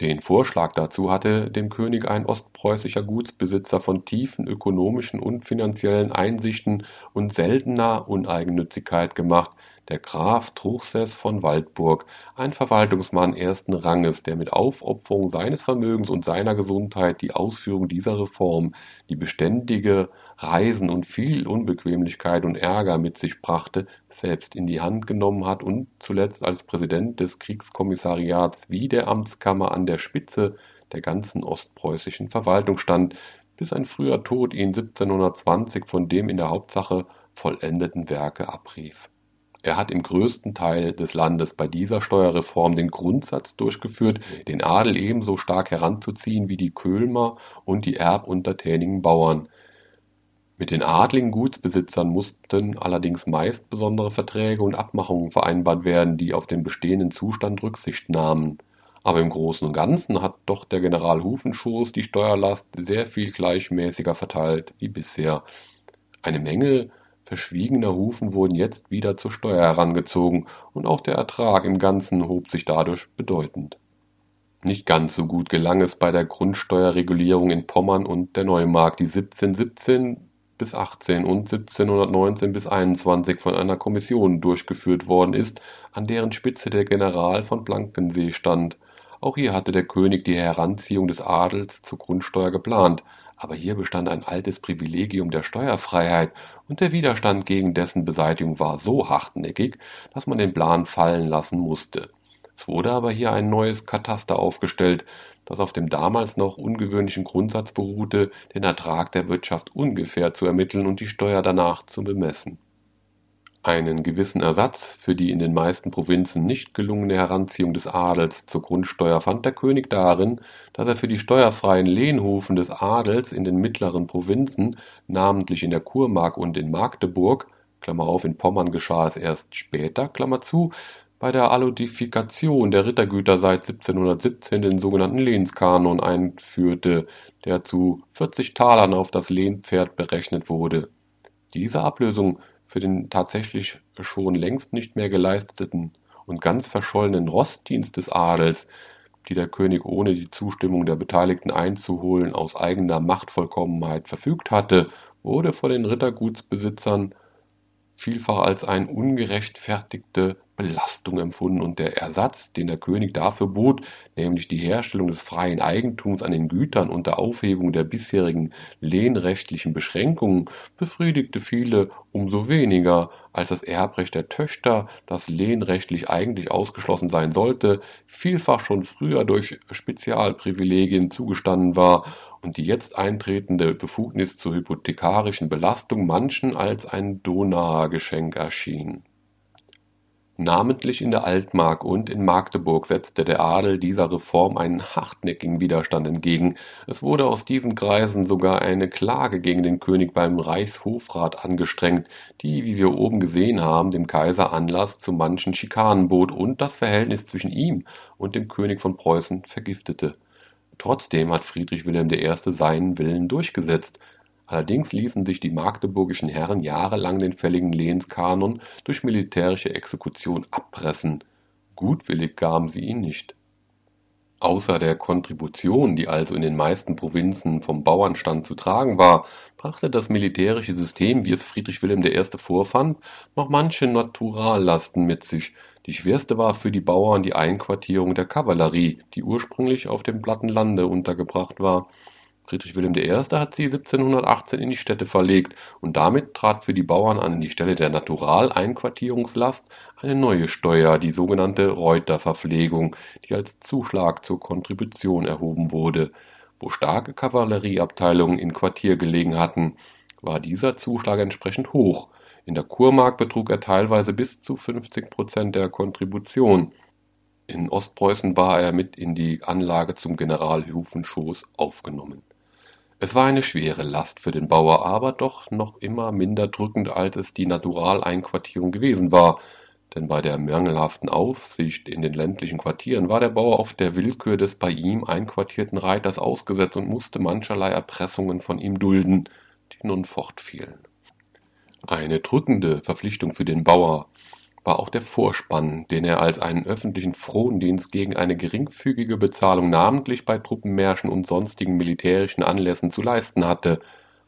Den Vorschlag dazu hatte dem König ein ostpreußischer Gutsbesitzer von tiefen ökonomischen und finanziellen Einsichten und seltener Uneigennützigkeit gemacht, der Graf Truchseß von Waldburg, ein Verwaltungsmann ersten Ranges, der mit Aufopferung seines Vermögens und seiner Gesundheit die Ausführung dieser Reform, die beständige Reisen und viel Unbequemlichkeit und Ärger mit sich brachte, selbst in die Hand genommen hat und zuletzt als Präsident des Kriegskommissariats wie der Amtskammer an der Spitze der ganzen ostpreußischen Verwaltung stand, bis ein früher Tod ihn 1720 von dem in der Hauptsache vollendeten Werke abrief er hat im größten Teil des Landes bei dieser Steuerreform den Grundsatz durchgeführt, den Adel ebenso stark heranzuziehen wie die Kölmer und die erbuntertänigen Bauern. Mit den adligen Gutsbesitzern mussten allerdings meist besondere Verträge und Abmachungen vereinbart werden, die auf den bestehenden Zustand Rücksicht nahmen. Aber im Großen und Ganzen hat doch der General Hufenschoß die Steuerlast sehr viel gleichmäßiger verteilt wie bisher. Eine Menge verschwiegener Hufen wurden jetzt wieder zur Steuer herangezogen, und auch der Ertrag im Ganzen hob sich dadurch bedeutend. Nicht ganz so gut gelang es bei der Grundsteuerregulierung in Pommern und der Neumark, die 1717 bis 18 und 1719 bis 21 von einer Kommission durchgeführt worden ist, an deren Spitze der General von Blankensee stand. Auch hier hatte der König die Heranziehung des Adels zur Grundsteuer geplant, aber hier bestand ein altes Privilegium der Steuerfreiheit, und der Widerstand gegen dessen Beseitigung war so hartnäckig, dass man den Plan fallen lassen musste. Es wurde aber hier ein neues Kataster aufgestellt, das auf dem damals noch ungewöhnlichen Grundsatz beruhte, den Ertrag der Wirtschaft ungefähr zu ermitteln und die Steuer danach zu bemessen. Einen gewissen Ersatz für die in den meisten Provinzen nicht gelungene Heranziehung des Adels zur Grundsteuer fand der König darin, dass er für die steuerfreien Lehnhufen des Adels in den mittleren Provinzen, namentlich in der Kurmark und in Magdeburg Klammer auf, (in Pommern geschah es erst später), Klammer zu, bei der Allodifikation der Rittergüter seit 1717 den sogenannten Lehnskanon einführte, der zu 40 Talern auf das Lehnpferd berechnet wurde. Diese Ablösung für den tatsächlich schon längst nicht mehr geleisteten und ganz verschollenen Rostdienst des Adels, die der König ohne die Zustimmung der Beteiligten einzuholen aus eigener Machtvollkommenheit verfügt hatte, wurde vor den Rittergutsbesitzern vielfach als eine ungerechtfertigte Belastung empfunden. Und der Ersatz, den der König dafür bot, nämlich die Herstellung des freien Eigentums an den Gütern unter Aufhebung der bisherigen lehnrechtlichen Beschränkungen, befriedigte viele umso weniger, als das Erbrecht der Töchter, das lehnrechtlich eigentlich ausgeschlossen sein sollte, vielfach schon früher durch Spezialprivilegien zugestanden war und die jetzt eintretende Befugnis zur hypothekarischen Belastung manchen als ein Donaergeschenk erschien. Namentlich in der Altmark und in Magdeburg setzte der Adel dieser Reform einen hartnäckigen Widerstand entgegen, es wurde aus diesen Kreisen sogar eine Klage gegen den König beim Reichshofrat angestrengt, die, wie wir oben gesehen haben, dem Kaiser Anlass zu manchen Schikanen bot und das Verhältnis zwischen ihm und dem König von Preußen vergiftete Trotzdem hat Friedrich Wilhelm I. seinen Willen durchgesetzt. Allerdings ließen sich die magdeburgischen Herren jahrelang den fälligen Lehenskanon durch militärische Exekution abpressen. Gutwillig gaben sie ihn nicht. Außer der Kontribution, die also in den meisten Provinzen vom Bauernstand zu tragen war, brachte das militärische System, wie es Friedrich Wilhelm I. vorfand, noch manche Naturallasten mit sich Die schwerste war für die Bauern die Einquartierung der Kavallerie, die ursprünglich auf dem platten Lande untergebracht war. Friedrich Wilhelm I. hat sie 1718 in die Städte verlegt und damit trat für die Bauern an die Stelle der Naturaleinquartierungslast eine neue Steuer, die sogenannte Reuterverpflegung, die als Zuschlag zur Kontribution erhoben wurde. Wo starke Kavallerieabteilungen in Quartier gelegen hatten, war dieser Zuschlag entsprechend hoch. In der Kurmark betrug er teilweise bis zu 50 Prozent der Kontribution. In Ostpreußen war er mit in die Anlage zum Generalhufenschoß aufgenommen. Es war eine schwere Last für den Bauer, aber doch noch immer minder drückend, als es die Naturaleinquartierung gewesen war, denn bei der mangelhaften Aufsicht in den ländlichen Quartieren war der Bauer auf der Willkür des bei ihm einquartierten Reiters ausgesetzt und musste mancherlei Erpressungen von ihm dulden, die nun fortfielen. Eine drückende Verpflichtung für den Bauer war auch der Vorspann, den er als einen öffentlichen Frondienst gegen eine geringfügige Bezahlung namentlich bei Truppenmärschen und sonstigen militärischen Anlässen zu leisten hatte.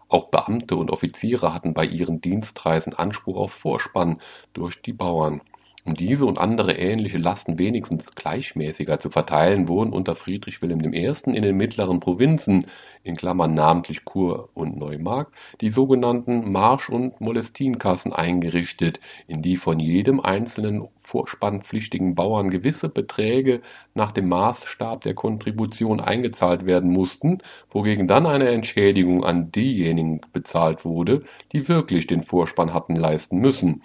Auch Beamte und Offiziere hatten bei ihren Dienstreisen Anspruch auf Vorspann durch die Bauern um diese und andere ähnliche Lasten wenigstens gleichmäßiger zu verteilen, wurden unter Friedrich Wilhelm I. in den mittleren Provinzen in Klammern (namentlich Kur und Neumark) die sogenannten Marsch und Molestinkassen eingerichtet, in die von jedem einzelnen vorspannpflichtigen Bauern gewisse Beträge nach dem Maßstab der Kontribution eingezahlt werden mussten, wogegen dann eine Entschädigung an diejenigen bezahlt wurde, die wirklich den Vorspann hatten leisten müssen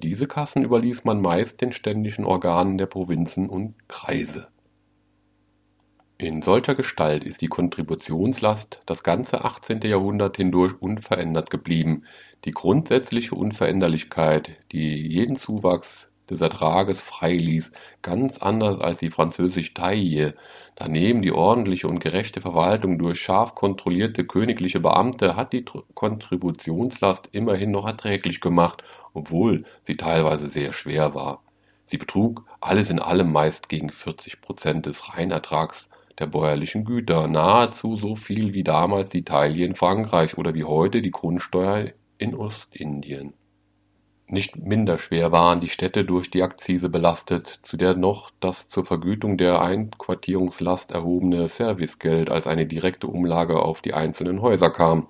diese Kassen überließ man meist den ständischen Organen der Provinzen und Kreise. In solcher Gestalt ist die Kontributionslast das ganze 18. Jahrhundert hindurch unverändert geblieben. Die grundsätzliche Unveränderlichkeit, die jeden Zuwachs des Ertrages freiließ, ganz anders als die französische Taille. Daneben die ordentliche und gerechte Verwaltung durch scharf kontrollierte königliche Beamte hat die Kontributionslast immerhin noch erträglich gemacht obwohl sie teilweise sehr schwer war. Sie betrug alles in allem meist gegen 40 Prozent des Reinertrags der bäuerlichen Güter, nahezu so viel wie damals die Taille in Frankreich oder wie heute die Grundsteuer in Ostindien. Nicht minder schwer waren die Städte durch die Akzise belastet, zu der noch das zur Vergütung der Einquartierungslast erhobene Servicegeld als eine direkte Umlage auf die einzelnen Häuser kam.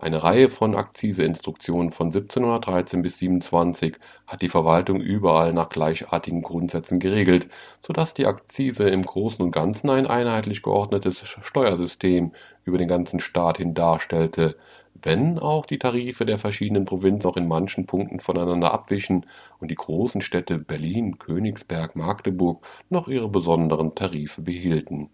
Eine Reihe von Akzise-Instruktionen von 1713 bis 27 hat die Verwaltung überall nach gleichartigen Grundsätzen geregelt, so dass die Akzise im Großen und Ganzen ein einheitlich geordnetes Steuersystem über den ganzen Staat hin darstellte, wenn auch die Tarife der verschiedenen Provinzen auch in manchen Punkten voneinander abwichen und die großen Städte Berlin, Königsberg, Magdeburg noch ihre besonderen Tarife behielten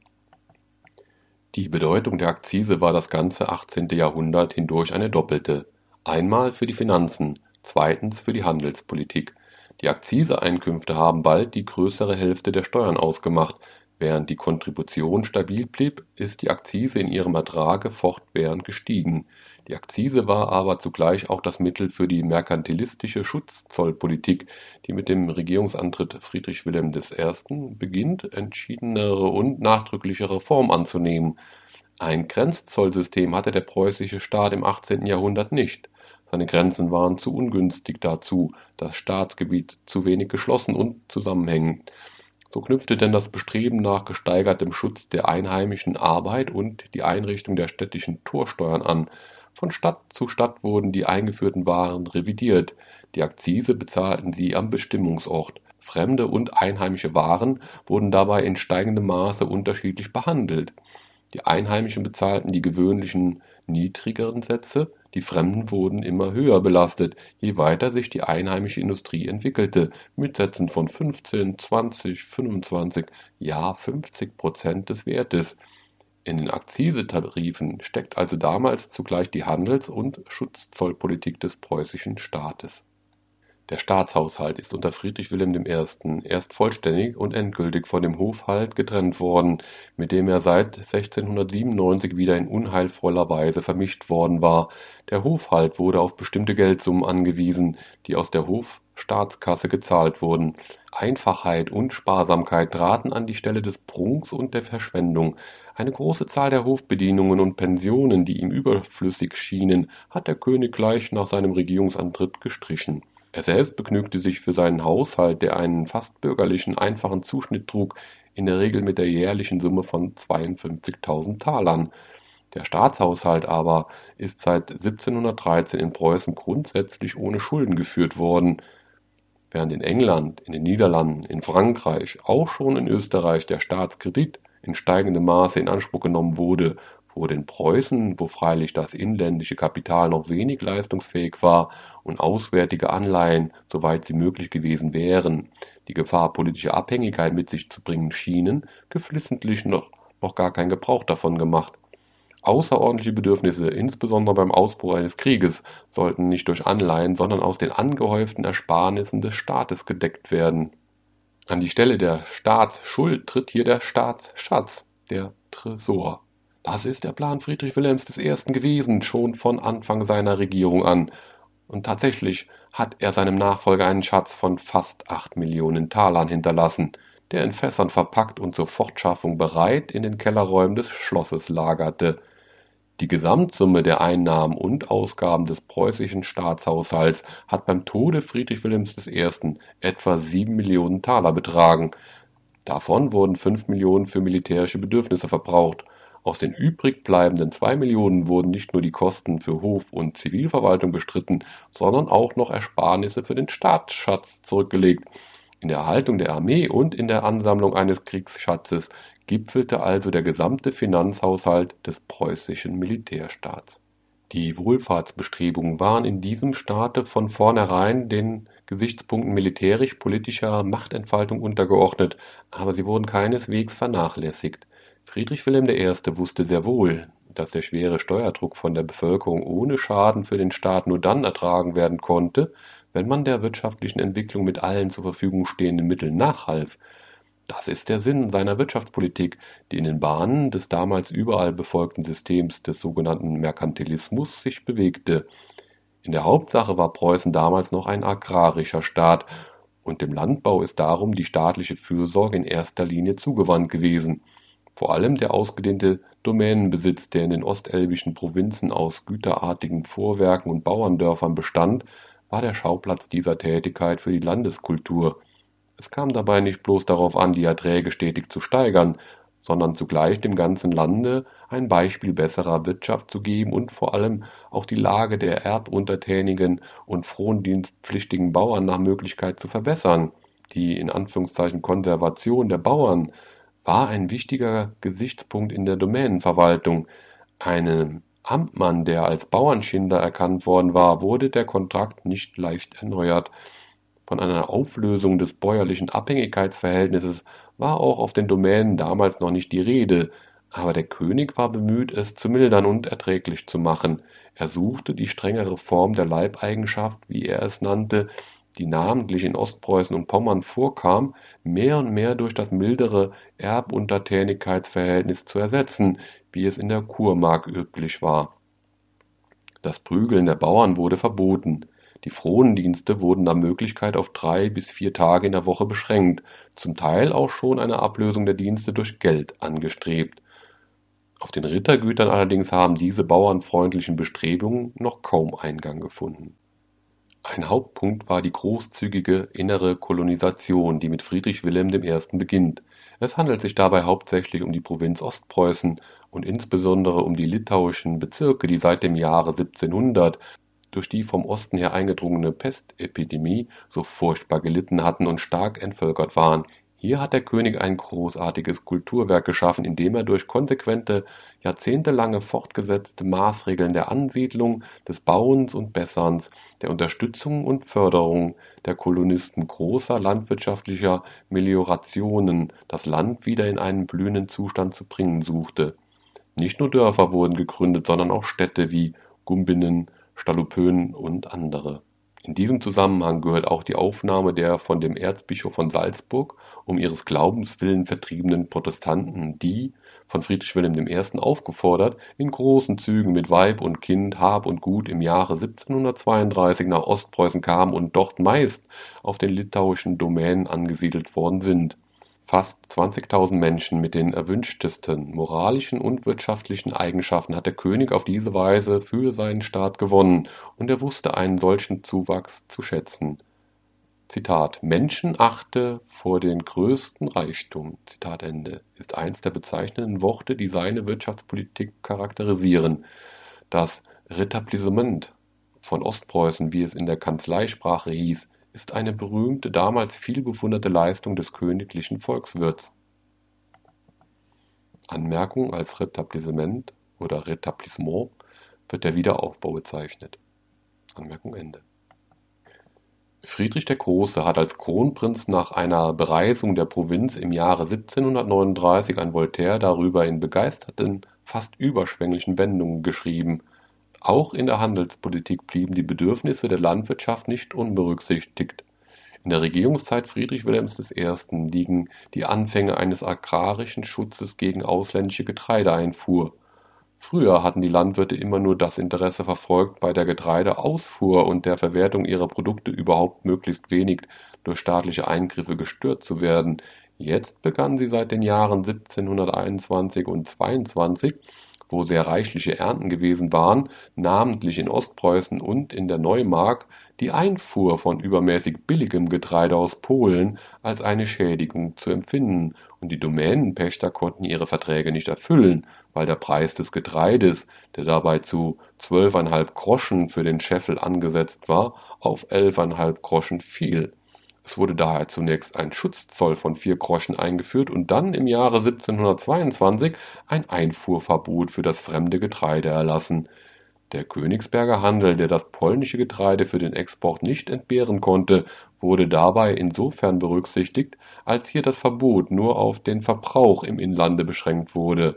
die Bedeutung der Akzise war das ganze 18. Jahrhundert hindurch eine doppelte: einmal für die Finanzen, zweitens für die Handelspolitik. Die Akziseeinkünfte haben bald die größere Hälfte der Steuern ausgemacht, während die Kontribution stabil blieb, ist die Akzise in ihrem Ertrage fortwährend gestiegen die Akzise war aber zugleich auch das Mittel für die merkantilistische Schutzzollpolitik, die mit dem Regierungsantritt Friedrich Wilhelm I. beginnt, entschiedenere und nachdrücklichere Form anzunehmen. Ein Grenzzollsystem hatte der preußische Staat im 18. Jahrhundert nicht. Seine Grenzen waren zu ungünstig dazu, das Staatsgebiet zu wenig geschlossen und zusammenhängend. So knüpfte denn das Bestreben nach gesteigertem Schutz der einheimischen Arbeit und die Einrichtung der städtischen Torsteuern an von Stadt zu Stadt wurden die eingeführten Waren revidiert, die Akzise bezahlten sie am Bestimmungsort. Fremde und einheimische Waren wurden dabei in steigendem Maße unterschiedlich behandelt. Die Einheimischen bezahlten die gewöhnlichen niedrigeren Sätze, die Fremden wurden immer höher belastet, je weiter sich die einheimische Industrie entwickelte, mit Sätzen von 15, 20, 25, ja 50 Prozent des Wertes. In den Akzisetarifen steckt also damals zugleich die Handels- und Schutzzollpolitik des preußischen Staates. Der Staatshaushalt ist unter Friedrich Wilhelm I. erst vollständig und endgültig von dem Hofhalt getrennt worden, mit dem er seit 1697 wieder in unheilvoller Weise vermischt worden war. Der Hofhalt wurde auf bestimmte Geldsummen angewiesen, die aus der Hofstaatskasse gezahlt wurden. Einfachheit und Sparsamkeit traten an die Stelle des Prunks und der Verschwendung. Eine große Zahl der Hofbedienungen und Pensionen, die ihm überflüssig schienen, hat der König gleich nach seinem Regierungsantritt gestrichen. Er selbst begnügte sich für seinen Haushalt, der einen fast bürgerlichen, einfachen Zuschnitt trug, in der Regel mit der jährlichen Summe von 52.000 Talern. Der Staatshaushalt aber ist seit 1713 in Preußen grundsätzlich ohne Schulden geführt worden. Während in England, in den Niederlanden, in Frankreich, auch schon in Österreich der Staatskredit in steigendem Maße in Anspruch genommen wurde, wurde in Preußen, wo freilich das inländische Kapital noch wenig leistungsfähig war und auswärtige Anleihen, soweit sie möglich gewesen wären, die Gefahr politischer Abhängigkeit mit sich zu bringen schienen, geflissentlich noch, noch gar kein Gebrauch davon gemacht. Außerordentliche Bedürfnisse, insbesondere beim Ausbruch eines Krieges, sollten nicht durch Anleihen, sondern aus den angehäuften Ersparnissen des Staates gedeckt werden. An die Stelle der Staatsschuld tritt hier der Staatsschatz, der Tresor. Das ist der Plan Friedrich Wilhelms I. gewesen, schon von Anfang seiner Regierung an. Und tatsächlich hat er seinem Nachfolger einen Schatz von fast acht Millionen Talern hinterlassen, der in Fässern verpackt und zur Fortschaffung bereit in den Kellerräumen des Schlosses lagerte. Die Gesamtsumme der Einnahmen und Ausgaben des preußischen Staatshaushalts hat beim Tode Friedrich Wilhelms I. etwa sieben Millionen Taler betragen. Davon wurden fünf Millionen für militärische Bedürfnisse verbraucht aus den übrig bleibenden zwei Millionen wurden nicht nur die Kosten für Hof- und Zivilverwaltung bestritten, sondern auch noch Ersparnisse für den Staatsschatz zurückgelegt. In der Erhaltung der Armee und in der Ansammlung eines Kriegsschatzes gipfelte also der gesamte Finanzhaushalt des preußischen Militärstaats. Die Wohlfahrtsbestrebungen waren in diesem Staate von vornherein den Gesichtspunkten militärisch-politischer Machtentfaltung untergeordnet, aber sie wurden keineswegs vernachlässigt. Friedrich Wilhelm I. wusste sehr wohl, dass der schwere Steuerdruck von der Bevölkerung ohne Schaden für den Staat nur dann ertragen werden konnte, wenn man der wirtschaftlichen Entwicklung mit allen zur Verfügung stehenden Mitteln nachhalf. Das ist der Sinn seiner Wirtschaftspolitik, die in den Bahnen des damals überall befolgten Systems des sogenannten Merkantilismus sich bewegte. In der Hauptsache war Preußen damals noch ein agrarischer Staat, und dem Landbau ist darum die staatliche Fürsorge in erster Linie zugewandt gewesen. Vor allem der ausgedehnte Domänenbesitz, der in den ostelbischen Provinzen aus güterartigen Vorwerken und Bauerndörfern bestand, war der Schauplatz dieser Tätigkeit für die Landeskultur. Es kam dabei nicht bloß darauf an, die Erträge stetig zu steigern, sondern zugleich dem ganzen Lande ein Beispiel besserer Wirtschaft zu geben und vor allem auch die Lage der erbuntertänigen und frondienstpflichtigen Bauern nach Möglichkeit zu verbessern. Die in Anführungszeichen Konservation der Bauern war ein wichtiger Gesichtspunkt in der Domänenverwaltung. Einem Amtmann, der als Bauernschinder erkannt worden war, wurde der Kontrakt nicht leicht erneuert. Von einer Auflösung des bäuerlichen Abhängigkeitsverhältnisses war auch auf den Domänen damals noch nicht die Rede, aber der König war bemüht, es zu mildern und erträglich zu machen. Er suchte die strengere Form der Leibeigenschaft, wie er es nannte, die namentlich in Ostpreußen und Pommern vorkam, mehr und mehr durch das mildere Erbuntertänigkeitsverhältnis zu ersetzen, wie es in der Kurmark üblich war. Das Prügeln der Bauern wurde verboten. Die Frondienste wurden nach Möglichkeit auf drei bis vier Tage in der Woche beschränkt, zum Teil auch schon eine Ablösung der Dienste durch Geld angestrebt. Auf den Rittergütern allerdings haben diese bauernfreundlichen Bestrebungen noch kaum Eingang gefunden. Ein Hauptpunkt war die großzügige innere Kolonisation, die mit Friedrich Wilhelm I. beginnt. Es handelt sich dabei hauptsächlich um die Provinz Ostpreußen und insbesondere um die litauischen Bezirke, die seit dem Jahre 1700 durch die vom Osten her eingedrungene Pestepidemie so furchtbar gelitten hatten und stark entvölkert waren hier hat der König ein großartiges Kulturwerk geschaffen, indem er durch konsequente, jahrzehntelange fortgesetzte Maßregeln der Ansiedlung, des Bauens und Besserns, der Unterstützung und Förderung der Kolonisten großer landwirtschaftlicher Meliorationen das Land wieder in einen blühenden Zustand zu bringen suchte. Nicht nur Dörfer wurden gegründet, sondern auch Städte wie Gumbinnen, Stallupönen und andere in diesem Zusammenhang gehört auch die Aufnahme der von dem Erzbischof von Salzburg um ihres Glaubens willen vertriebenen Protestanten, die, von Friedrich Wilhelm I. aufgefordert, in großen Zügen mit Weib und Kind, Hab und Gut im Jahre 1732 nach Ostpreußen kamen und dort meist auf den litauischen Domänen angesiedelt worden sind. Fast 20.000 Menschen mit den erwünschtesten moralischen und wirtschaftlichen Eigenschaften hat der König auf diese Weise für seinen Staat gewonnen, und er wusste einen solchen Zuwachs zu schätzen. Zitat: Menschen achte vor den größten Reichtum Zitat Ende, ist eins der bezeichnenden Worte, die seine Wirtschaftspolitik charakterisieren. Das Retablissement von Ostpreußen, wie es in der Kanzleisprache hieß ist eine berühmte, damals viel bewunderte Leistung des königlichen Volkswirts. Anmerkung: Als Retablissement oder Retablissement wird der Wiederaufbau bezeichnet. Anmerkung Ende. Friedrich der Große hat als Kronprinz nach einer Bereisung der Provinz im Jahre 1739 an Voltaire darüber in begeisterten, fast überschwänglichen Wendungen geschrieben auch in der Handelspolitik blieben die Bedürfnisse der Landwirtschaft nicht unberücksichtigt. In der Regierungszeit Friedrich Wilhelms I. liegen die Anfänge eines agrarischen Schutzes gegen ausländische Getreideeinfuhr. Früher hatten die Landwirte immer nur das Interesse verfolgt, bei der Getreideausfuhr und der Verwertung ihrer Produkte überhaupt möglichst wenig durch staatliche Eingriffe gestört zu werden. Jetzt begannen sie seit den Jahren 1721 und 22 wo sehr reichliche Ernten gewesen waren, namentlich in Ostpreußen und in der Neumark, die Einfuhr von übermäßig billigem Getreide aus Polen als eine Schädigung zu empfinden, und die Domänenpächter konnten ihre Verträge nicht erfüllen, weil der Preis des Getreides, der dabei zu zwölfeinhalb Groschen für den Scheffel angesetzt war, auf elfeinhalb Groschen fiel es wurde daher zunächst ein Schutzzoll von vier Groschen eingeführt und dann im Jahre 1722 ein Einfuhrverbot für das fremde Getreide erlassen. Der Königsberger Handel, der das polnische Getreide für den Export nicht entbehren konnte, wurde dabei insofern berücksichtigt, als hier das Verbot nur auf den Verbrauch im Inlande beschränkt wurde.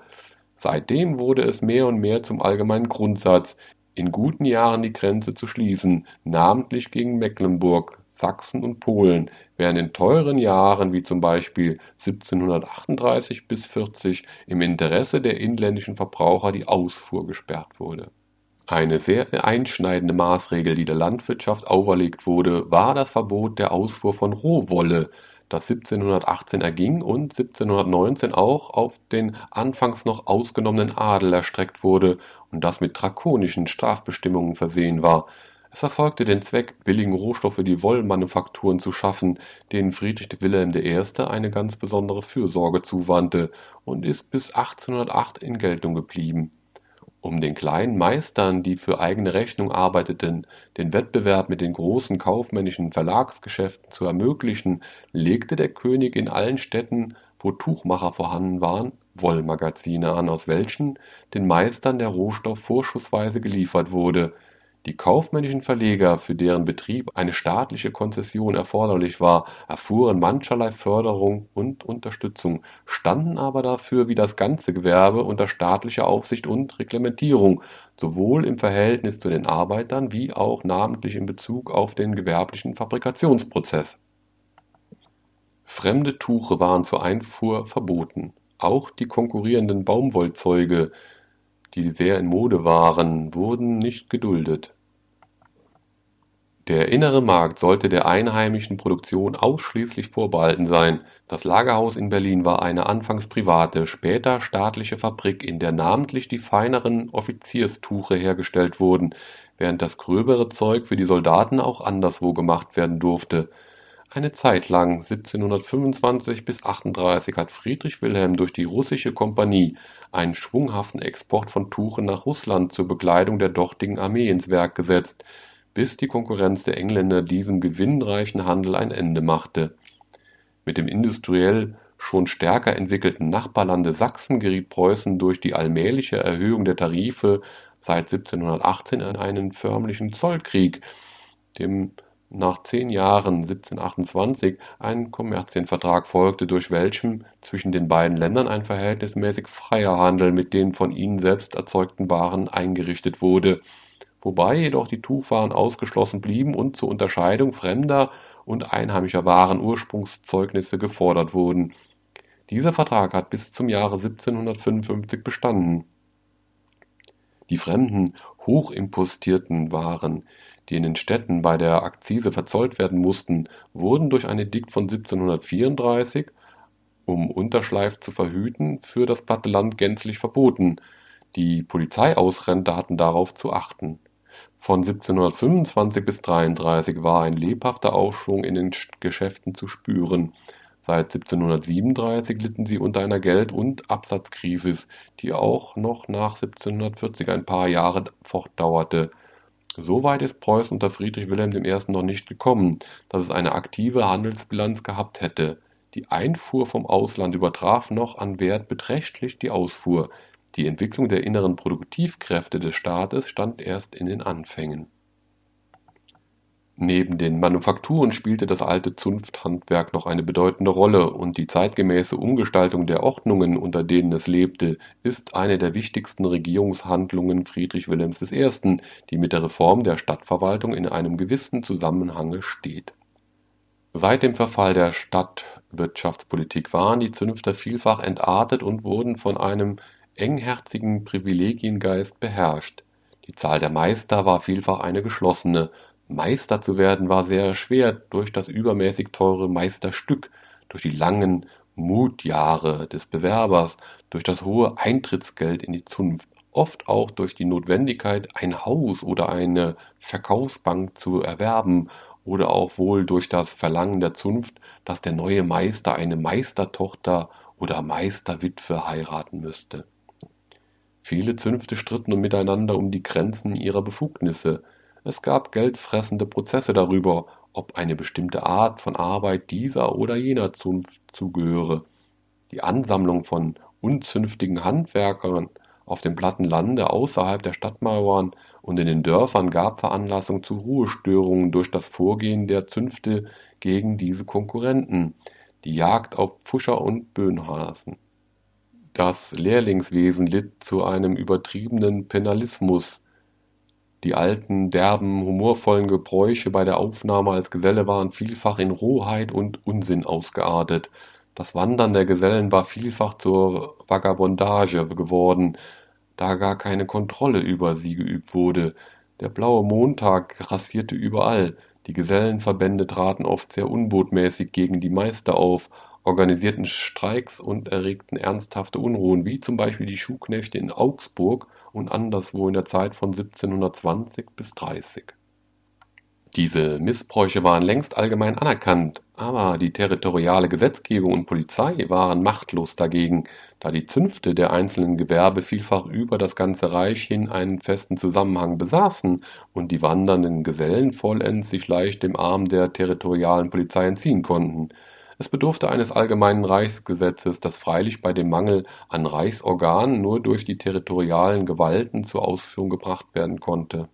Seitdem wurde es mehr und mehr zum allgemeinen Grundsatz, in guten Jahren die Grenze zu schließen, namentlich gegen Mecklenburg Sachsen und Polen, während in teuren Jahren wie zum Beispiel 1738 bis 40 im Interesse der inländischen Verbraucher die Ausfuhr gesperrt wurde. Eine sehr einschneidende Maßregel, die der Landwirtschaft auferlegt wurde, war das Verbot der Ausfuhr von Rohwolle, das 1718 erging und 1719 auch auf den anfangs noch ausgenommenen Adel erstreckt wurde und das mit drakonischen Strafbestimmungen versehen war es verfolgte den Zweck, billigen Rohstoff für die Wollmanufakturen zu schaffen, denen Friedrich Wilhelm I. eine ganz besondere Fürsorge zuwandte, und ist bis 1808 in Geltung geblieben. Um den kleinen Meistern, die für eigene Rechnung arbeiteten, den Wettbewerb mit den großen kaufmännischen Verlagsgeschäften zu ermöglichen, legte der König in allen Städten, wo Tuchmacher vorhanden waren, Wollmagazine an, aus welchen den Meistern der Rohstoff vorschussweise geliefert wurde die kaufmännischen Verleger, für deren Betrieb eine staatliche Konzession erforderlich war, erfuhren mancherlei Förderung und Unterstützung, standen aber dafür wie das ganze Gewerbe unter staatlicher Aufsicht und Reglementierung, sowohl im Verhältnis zu den Arbeitern wie auch namentlich in Bezug auf den gewerblichen Fabrikationsprozess. Fremde Tuche waren zur Einfuhr verboten. Auch die konkurrierenden Baumwollzeuge die sehr in Mode waren, wurden nicht geduldet. Der innere Markt sollte der einheimischen Produktion ausschließlich vorbehalten sein. Das Lagerhaus in Berlin war eine anfangs private, später staatliche Fabrik, in der namentlich die feineren Offizierstuche hergestellt wurden, während das gröbere Zeug für die Soldaten auch anderswo gemacht werden durfte eine Zeit lang (1725 bis 38) hat Friedrich Wilhelm durch die Russische Kompanie einen schwunghaften Export von Tuchen nach Russland zur Bekleidung der dortigen Armee ins Werk gesetzt, bis die Konkurrenz der Engländer diesem gewinnreichen Handel ein Ende machte. Mit dem industriell schon stärker entwickelten Nachbarlande Sachsen geriet Preußen durch die allmähliche Erhöhung der Tarife seit 1718 in einen förmlichen Zollkrieg, dem nach zehn Jahren (1728) ein Kommerzienvertrag folgte, durch welchen zwischen den beiden Ländern ein verhältnismäßig freier Handel mit den von ihnen selbst erzeugten Waren eingerichtet wurde, wobei jedoch die Tuchwaren ausgeschlossen blieben und zur Unterscheidung fremder und einheimischer Waren Ursprungszeugnisse gefordert wurden. Dieser Vertrag hat bis zum Jahre 1755 bestanden. Die fremden, hochimpostierten Waren die in den Städten bei der Akzise verzollt werden mussten, wurden durch ein Edikt von 1734 um Unterschleif zu verhüten, für das platte Land gänzlich verboten. Die Polizeiausrente hatten darauf zu achten. Von 1725 bis 33 war ein lebhafter Aufschwung in den Geschäften zu spüren. Seit 1737 litten sie unter einer Geld- und Absatzkrise, die auch noch nach 1740 ein paar Jahre fortdauerte. So weit ist Preußen unter Friedrich Wilhelm I. noch nicht gekommen, dass es eine aktive Handelsbilanz gehabt hätte. Die Einfuhr vom Ausland übertraf noch an Wert beträchtlich die Ausfuhr. Die Entwicklung der inneren Produktivkräfte des Staates stand erst in den Anfängen. Neben den Manufakturen spielte das alte Zunfthandwerk noch eine bedeutende Rolle, und die zeitgemäße Umgestaltung der Ordnungen, unter denen es lebte, ist eine der wichtigsten Regierungshandlungen Friedrich Wilhelms I., die mit der Reform der Stadtverwaltung in einem gewissen Zusammenhange steht. Seit dem Verfall der Stadtwirtschaftspolitik waren die Zünfter vielfach entartet und wurden von einem engherzigen Privilegiengeist beherrscht. Die Zahl der Meister war vielfach eine geschlossene, Meister zu werden war sehr schwer durch das übermäßig teure Meisterstück, durch die langen Mutjahre des Bewerbers, durch das hohe Eintrittsgeld in die Zunft, oft auch durch die Notwendigkeit, ein Haus oder eine Verkaufsbank zu erwerben oder auch wohl durch das Verlangen der Zunft, dass der neue Meister eine Meistertochter oder Meisterwitwe heiraten müsste. Viele Zünfte stritten miteinander um die Grenzen ihrer Befugnisse, es gab geldfressende Prozesse darüber, ob eine bestimmte Art von Arbeit dieser oder jener Zunft zugehöre. Die Ansammlung von unzünftigen Handwerkern auf dem platten Lande außerhalb der Stadtmauern und in den Dörfern gab Veranlassung zu Ruhestörungen durch das Vorgehen der Zünfte gegen diese Konkurrenten, die Jagd auf Pfuscher und Böhnhasen. Das Lehrlingswesen litt zu einem übertriebenen Penalismus, die alten, derben, humorvollen Gebräuche bei der Aufnahme als Geselle waren vielfach in Rohheit und Unsinn ausgeartet. Das Wandern der Gesellen war vielfach zur Vagabondage geworden, da gar keine Kontrolle über sie geübt wurde. Der blaue Montag grassierte überall. Die Gesellenverbände traten oft sehr unbotmäßig gegen die Meister auf, organisierten Streiks und erregten ernsthafte Unruhen, wie zum Beispiel die Schuhknechte in Augsburg und anderswo in der Zeit von 1720 bis 30. Diese Missbräuche waren längst allgemein anerkannt, aber die territoriale Gesetzgebung und Polizei waren machtlos dagegen, da die Zünfte der einzelnen Gewerbe vielfach über das ganze Reich hin einen festen Zusammenhang besaßen und die wandernden Gesellen vollends sich leicht dem Arm der territorialen Polizei entziehen konnten. Es bedurfte eines allgemeinen Reichsgesetzes, das freilich bei dem Mangel an Reichsorganen nur durch die territorialen Gewalten zur Ausführung gebracht werden konnte.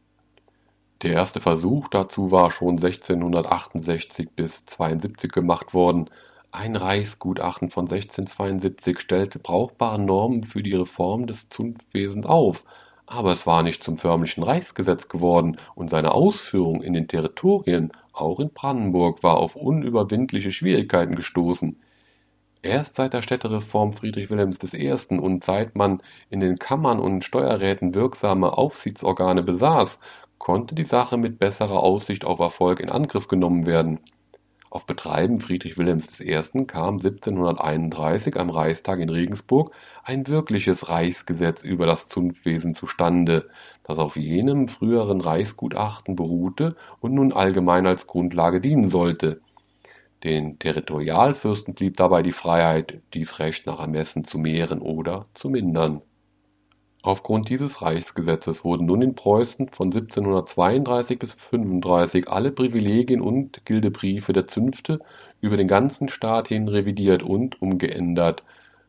Der erste Versuch dazu war schon 1668 bis 72 gemacht worden. Ein Reichsgutachten von 1672 stellte brauchbare Normen für die Reform des Zunftwesens auf, aber es war nicht zum förmlichen Reichsgesetz geworden und seine Ausführung in den Territorien auch in Brandenburg war auf unüberwindliche Schwierigkeiten gestoßen. Erst seit der Städtereform Friedrich Wilhelms I. und seit man in den Kammern und Steuerräten wirksame Aufsichtsorgane besaß, konnte die Sache mit besserer Aussicht auf Erfolg in Angriff genommen werden. Auf Betreiben Friedrich Wilhelms I. kam 1731 am Reichstag in Regensburg ein wirkliches Reichsgesetz über das Zunftwesen zustande, das auf jenem früheren Reichsgutachten beruhte und nun allgemein als Grundlage dienen sollte. Den Territorialfürsten blieb dabei die Freiheit, dies Recht nach Ermessen zu mehren oder zu mindern Aufgrund dieses Reichsgesetzes wurden nun in Preußen von 1732 bis 1735 alle Privilegien und Gildebriefe der Zünfte über den ganzen Staat hin revidiert und umgeändert.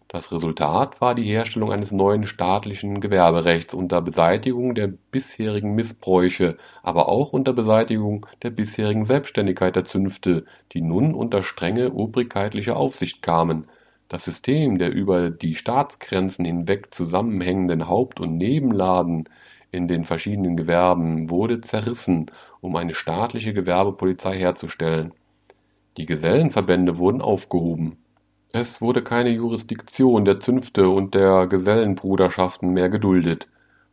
Das Resultat war die Herstellung eines neuen staatlichen Gewerberechts unter Beseitigung der bisherigen Missbräuche, aber auch unter Beseitigung der bisherigen Selbständigkeit der Zünfte, die nun unter strenge obrigkeitliche Aufsicht kamen das System der über die Staatsgrenzen hinweg zusammenhängenden Haupt und Nebenladen in den verschiedenen Gewerben wurde zerrissen, um eine staatliche Gewerbepolizei herzustellen. Die Gesellenverbände wurden aufgehoben. Es wurde keine Jurisdiktion der Zünfte und der Gesellenbruderschaften mehr geduldet.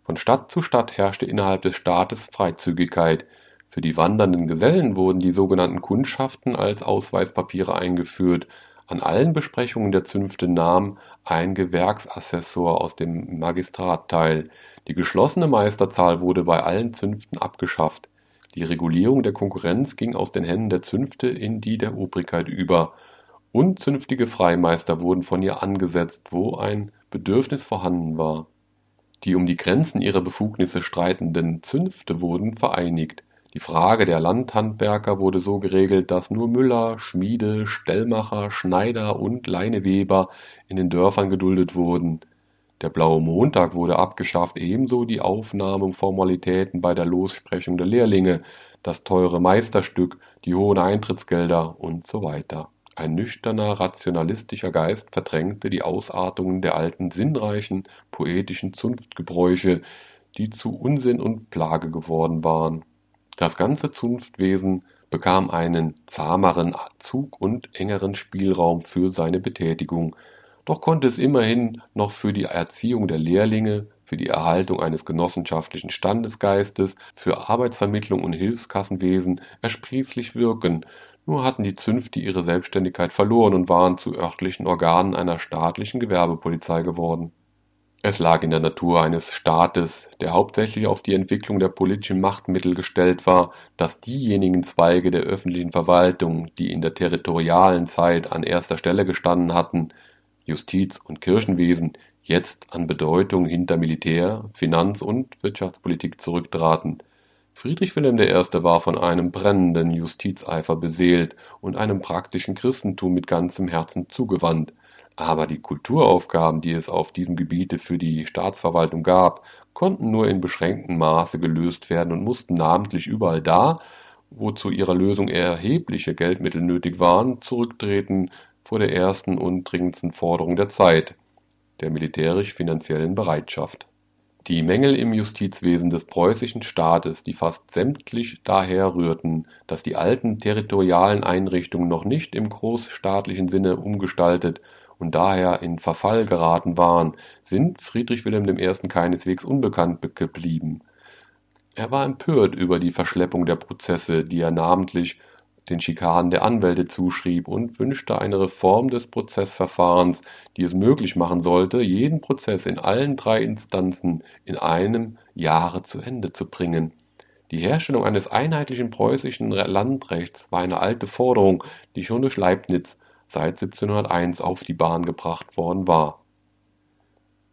Von Stadt zu Stadt herrschte innerhalb des Staates Freizügigkeit. Für die wandernden Gesellen wurden die sogenannten Kundschaften als Ausweispapiere eingeführt An allen Besprechungen der Zünfte nahm ein Gewerksassessor aus dem Magistrat teil. Die geschlossene Meisterzahl wurde bei allen Zünften abgeschafft. Die Regulierung der Konkurrenz ging aus den Händen der Zünfte in die der Obrigkeit über. Unzünftige Freimeister wurden von ihr angesetzt, wo ein Bedürfnis vorhanden war. Die um die Grenzen ihrer Befugnisse streitenden Zünfte wurden vereinigt. Die Frage der Landhandwerker wurde so geregelt, dass nur Müller, Schmiede, Stellmacher, Schneider und Leineweber in den Dörfern geduldet wurden. Der Blaue Montag wurde abgeschafft, ebenso die Aufnahme und Formalitäten bei der Lossprechung der Lehrlinge, das teure Meisterstück, die hohen Eintrittsgelder und so weiter. Ein nüchterner, rationalistischer Geist verdrängte die Ausartungen der alten sinnreichen, poetischen Zunftgebräuche, die zu Unsinn und Plage geworden waren. Das ganze Zunftwesen bekam einen zahmeren Zug und engeren Spielraum für seine Betätigung, doch konnte es immerhin noch für die Erziehung der Lehrlinge, für die Erhaltung eines genossenschaftlichen Standesgeistes, für Arbeitsvermittlung und Hilfskassenwesen ersprießlich wirken, nur hatten die Zünfte ihre Selbständigkeit verloren und waren zu örtlichen Organen einer staatlichen Gewerbepolizei geworden. Es lag in der Natur eines Staates, der hauptsächlich auf die Entwicklung der politischen Machtmittel gestellt war, dass diejenigen Zweige der öffentlichen Verwaltung, die in der territorialen Zeit an erster Stelle gestanden hatten, Justiz und Kirchenwesen, jetzt an Bedeutung hinter Militär, Finanz und Wirtschaftspolitik zurücktraten Friedrich Wilhelm I. war von einem brennenden Justizeifer beseelt und einem praktischen Christentum mit ganzem Herzen zugewandt, aber die Kulturaufgaben, die es auf diesem Gebiete für die Staatsverwaltung gab, konnten nur in beschränktem Maße gelöst werden und mussten namentlich überall da, wo zu ihrer Lösung erhebliche Geldmittel nötig waren, zurücktreten vor der ersten und dringendsten Forderung der Zeit, der militärisch-finanziellen Bereitschaft die Mängel im Justizwesen des preußischen Staates, die fast sämtlich daher rührten, dass die alten territorialen Einrichtungen noch nicht im großstaatlichen Sinne umgestaltet und daher in Verfall geraten waren, sind Friedrich Wilhelm I. keineswegs unbekannt geblieben. Er war empört über die Verschleppung der Prozesse, die er namentlich den Schikanen der Anwälte zuschrieb und wünschte eine Reform des Prozessverfahrens, die es möglich machen sollte, jeden Prozess in allen drei Instanzen in einem Jahre zu Ende zu bringen. Die Herstellung eines einheitlichen preußischen Landrechts war eine alte Forderung, die schon durch Leibniz seit 1701 auf die Bahn gebracht worden war.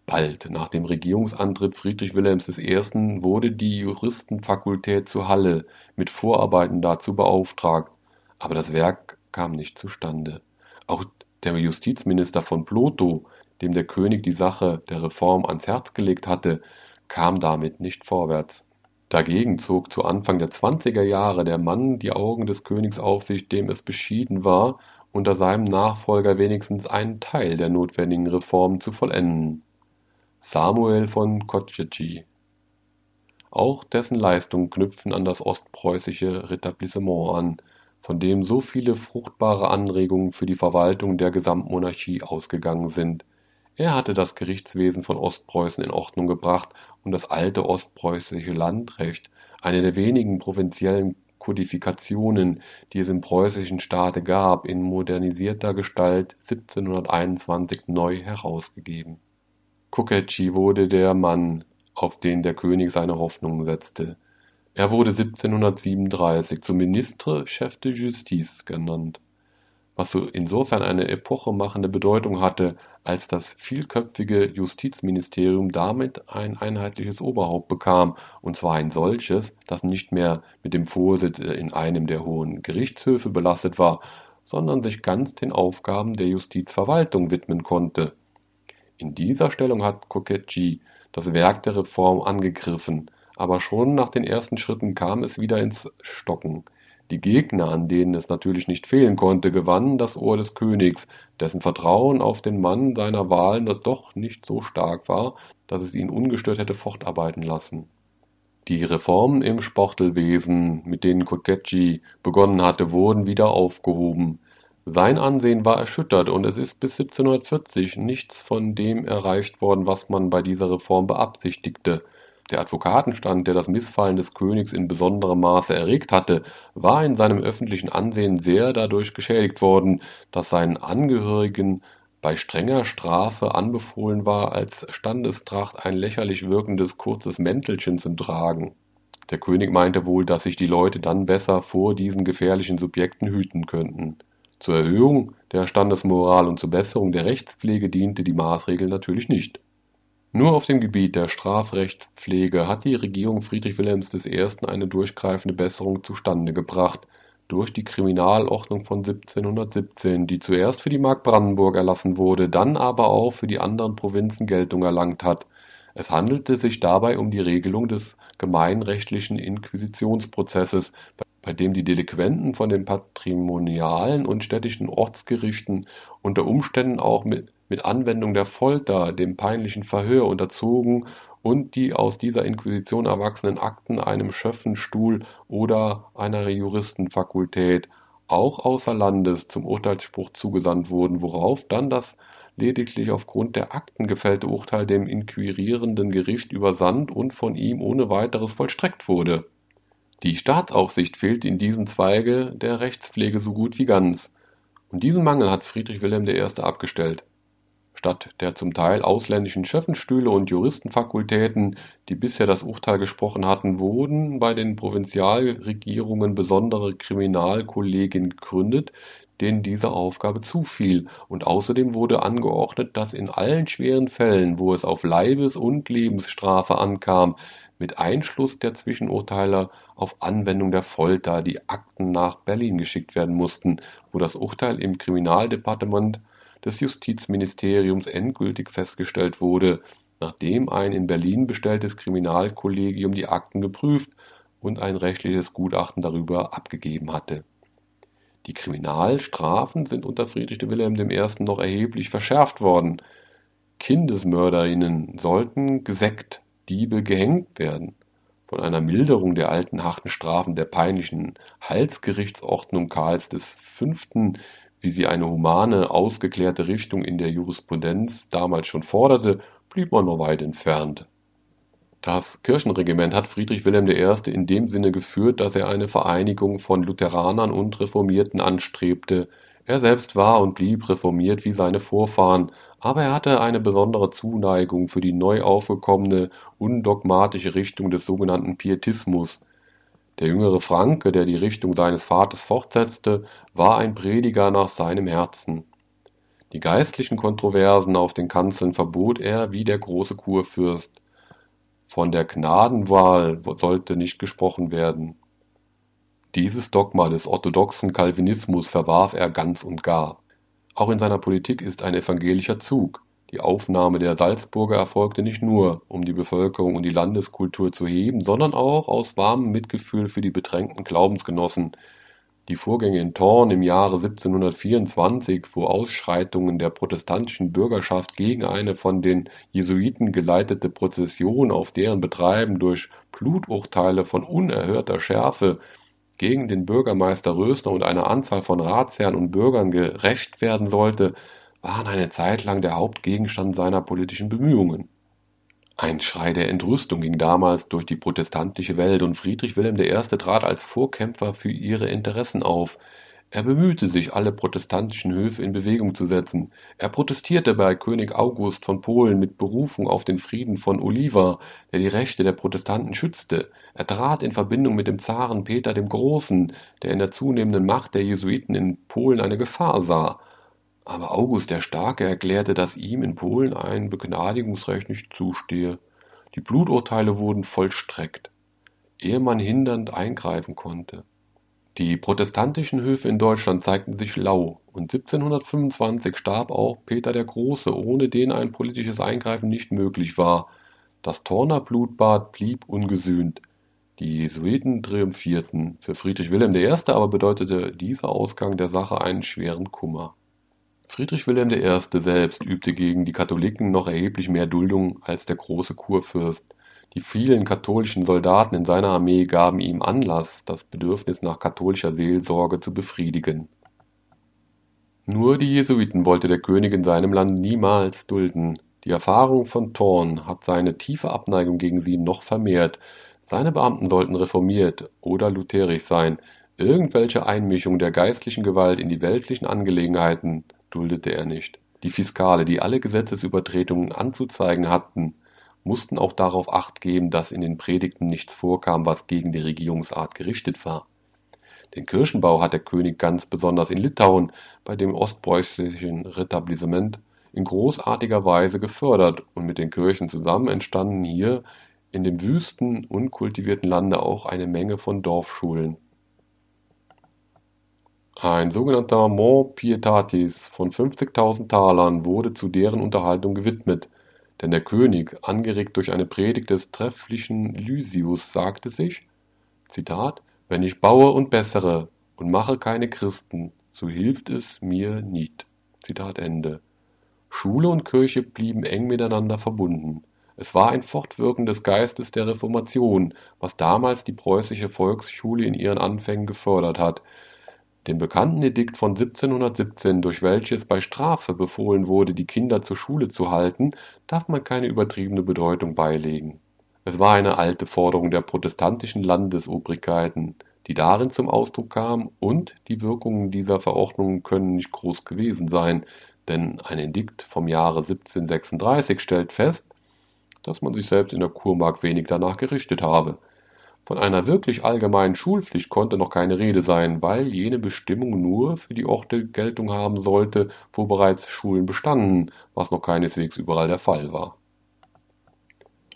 Bald nach dem Regierungsantritt Friedrich Wilhelms I. wurde die Juristenfakultät zu Halle mit Vorarbeiten dazu beauftragt, aber das Werk kam nicht zustande. Auch der Justizminister von Plotho, dem der König die Sache der Reform ans Herz gelegt hatte, kam damit nicht vorwärts. Dagegen zog zu Anfang der zwanziger Jahre der Mann die Augen des Königs auf sich, dem es beschieden war, unter seinem Nachfolger wenigstens einen Teil der notwendigen Reformen zu vollenden. Samuel von Kotschetschi. Auch dessen Leistungen knüpfen an das ostpreußische Retablissement an, von dem so viele fruchtbare Anregungen für die Verwaltung der Gesamtmonarchie ausgegangen sind. Er hatte das Gerichtswesen von Ostpreußen in Ordnung gebracht und das alte ostpreußische Landrecht, eine der wenigen provinziellen Kodifikationen, die es im preußischen Staate gab, in modernisierter Gestalt 1721 neu herausgegeben. Koketschi wurde der Mann, auf den der König seine Hoffnungen setzte. Er wurde 1737 zum Ministre Chef de Justice ernannt, was insofern eine epochemachende Bedeutung hatte, als das vielköpfige Justizministerium damit ein einheitliches Oberhaupt bekam, und zwar ein solches, das nicht mehr mit dem Vorsitz in einem der hohen Gerichtshöfe belastet war, sondern sich ganz den Aufgaben der Justizverwaltung widmen konnte. In dieser Stellung hat Koketschi das Werk der Reform angegriffen aber schon nach den ersten Schritten kam es wieder ins Stocken. Die Gegner, an denen es natürlich nicht fehlen konnte, gewannen das Ohr des Königs, dessen Vertrauen auf den Mann seiner Wahl doch nicht so stark war, dass es ihn ungestört hätte fortarbeiten lassen. Die Reformen im Sportelwesen, mit denen Koketschi begonnen hatte, wurden wieder aufgehoben. Sein Ansehen war erschüttert und es ist bis 1740 nichts von dem erreicht worden, was man bei dieser Reform beabsichtigte. Der Advokatenstand, der das Missfallen des Königs in besonderem Maße erregt hatte, war in seinem öffentlichen Ansehen sehr dadurch geschädigt worden, dass seinen Angehörigen bei strenger Strafe anbefohlen war, als Standestracht ein lächerlich wirkendes kurzes Mäntelchen zu tragen. Der König meinte wohl, dass sich die Leute dann besser vor diesen gefährlichen Subjekten hüten könnten. Zur Erhöhung der Standesmoral und zur Besserung der Rechtspflege diente die Maßregel natürlich nicht. Nur auf dem Gebiet der Strafrechtspflege hat die Regierung Friedrich Wilhelms I. eine durchgreifende Besserung zustande gebracht durch die Kriminalordnung von 1717, die zuerst für die Mark Brandenburg erlassen wurde, dann aber auch für die anderen Provinzen Geltung erlangt hat. Es handelte sich dabei um die Regelung des gemeinrechtlichen Inquisitionsprozesses, bei dem die Delinquenten von den patrimonialen und städtischen Ortsgerichten unter Umständen auch mit, mit Anwendung der Folter dem peinlichen Verhör unterzogen und die aus dieser Inquisition erwachsenen Akten einem Schöffenstuhl oder einer Juristenfakultät auch außer Landes zum Urteilsspruch zugesandt wurden, worauf dann das lediglich aufgrund der Akten gefällte Urteil dem inquirierenden Gericht übersandt und von ihm ohne weiteres vollstreckt wurde. Die Staatsaufsicht fehlt in diesem Zweige der Rechtspflege so gut wie ganz, und diesen Mangel hat Friedrich Wilhelm I. abgestellt. Statt der zum Teil ausländischen Schöffenstühle und Juristenfakultäten, die bisher das Urteil gesprochen hatten, wurden bei den Provinzialregierungen besondere Kriminalkollegien gegründet, denen diese Aufgabe zufiel, und außerdem wurde angeordnet, dass in allen schweren Fällen, wo es auf Leibes- und Lebensstrafe ankam, mit Einschluss der Zwischenurteiler auf Anwendung der Folter die Akten nach Berlin geschickt werden mussten, wo das Urteil im Kriminaldepartement des Justizministeriums endgültig festgestellt wurde, nachdem ein in Berlin bestelltes Kriminalkollegium die Akten geprüft und ein rechtliches Gutachten darüber abgegeben hatte. Die Kriminalstrafen sind unter Friedrich Wilhelm I. noch erheblich verschärft worden. Kindesmörderinnen sollten gesägt, Diebe gehängt werden. Von einer Milderung der alten harten Strafen der peinlichen Halsgerichtsordnung Karls V wie sie eine humane, ausgeklärte Richtung in der Jurisprudenz damals schon forderte, blieb man noch weit entfernt. Das Kirchenregiment hat Friedrich Wilhelm I. in dem Sinne geführt, dass er eine Vereinigung von Lutheranern und Reformierten anstrebte. Er selbst war und blieb reformiert wie seine Vorfahren, aber er hatte eine besondere Zuneigung für die neu aufgekommene, undogmatische Richtung des sogenannten Pietismus, der jüngere Franke, der die Richtung seines Vaters fortsetzte, war ein Prediger nach seinem Herzen. Die geistlichen Kontroversen auf den Kanzeln verbot er wie der große Kurfürst. Von der Gnadenwahl sollte nicht gesprochen werden. Dieses Dogma des orthodoxen Calvinismus verwarf er ganz und gar. Auch in seiner Politik ist ein evangelischer Zug. Die Aufnahme der Salzburger erfolgte nicht nur, um die Bevölkerung und die Landeskultur zu heben, sondern auch aus warmem Mitgefühl für die bedrängten Glaubensgenossen. Die Vorgänge in Thorn im Jahre 1724, wo Ausschreitungen der protestantischen Bürgerschaft gegen eine von den Jesuiten geleitete Prozession auf deren Betreiben durch Bluturteile von unerhörter Schärfe gegen den Bürgermeister Rösner und eine Anzahl von Ratsherren und Bürgern gerecht werden sollte, waren eine Zeit lang der Hauptgegenstand seiner politischen Bemühungen. Ein Schrei der Entrüstung ging damals durch die protestantische Welt und Friedrich Wilhelm I. trat als Vorkämpfer für ihre Interessen auf. Er bemühte sich, alle protestantischen Höfe in Bewegung zu setzen. Er protestierte bei König August von Polen mit Berufung auf den Frieden von Oliva, der die Rechte der Protestanten schützte. Er trat in Verbindung mit dem Zaren Peter dem Großen, der in der zunehmenden Macht der Jesuiten in Polen eine Gefahr sah. Aber August der Starke erklärte, dass ihm in Polen ein Begnadigungsrecht nicht zustehe. Die Bluturteile wurden vollstreckt, ehe man hindernd eingreifen konnte. Die protestantischen Höfe in Deutschland zeigten sich lau, und 1725 starb auch Peter der Große, ohne den ein politisches Eingreifen nicht möglich war. Das Torner Blutbad blieb ungesühnt. Die Jesuiten triumphierten. Für Friedrich Wilhelm I. aber bedeutete dieser Ausgang der Sache einen schweren Kummer. Friedrich Wilhelm I. selbst übte gegen die Katholiken noch erheblich mehr Duldung als der große Kurfürst. Die vielen katholischen Soldaten in seiner Armee gaben ihm Anlass, das Bedürfnis nach katholischer Seelsorge zu befriedigen. Nur die Jesuiten wollte der König in seinem Land niemals dulden. Die Erfahrung von Thorn hat seine tiefe Abneigung gegen sie noch vermehrt. Seine Beamten sollten reformiert oder lutherisch sein. Irgendwelche Einmischung der geistlichen Gewalt in die weltlichen Angelegenheiten duldete er nicht. Die Fiskale, die alle Gesetzesübertretungen anzuzeigen hatten, mussten auch darauf acht geben, dass in den Predigten nichts vorkam, was gegen die Regierungsart gerichtet war. Den Kirchenbau hat der König ganz besonders in Litauen bei dem ostpreußischen Retablissement in großartiger Weise gefördert und mit den Kirchen zusammen entstanden hier in dem wüsten, unkultivierten Lande auch eine Menge von Dorfschulen. Ein sogenannter Mont Pietatis von 50.000 Talern wurde zu deren Unterhaltung gewidmet, denn der König, angeregt durch eine Predigt des trefflichen Lysius, sagte sich, wenn ich baue und bessere und mache keine Christen, so hilft es mir Ende. Schule und Kirche blieben eng miteinander verbunden. Es war ein Fortwirken des Geistes der Reformation, was damals die preußische Volksschule in ihren Anfängen gefördert hat. Dem bekannten Edikt von 1717, durch welches bei Strafe befohlen wurde, die Kinder zur Schule zu halten, darf man keine übertriebene Bedeutung beilegen. Es war eine alte Forderung der protestantischen Landesobrigkeiten, die darin zum Ausdruck kam, und die Wirkungen dieser Verordnungen können nicht groß gewesen sein, denn ein Edikt vom Jahre 1736 stellt fest, dass man sich selbst in der Kurmark wenig danach gerichtet habe. Von einer wirklich allgemeinen Schulpflicht konnte noch keine Rede sein, weil jene Bestimmung nur für die Orte Geltung haben sollte, wo bereits Schulen bestanden, was noch keineswegs überall der Fall war.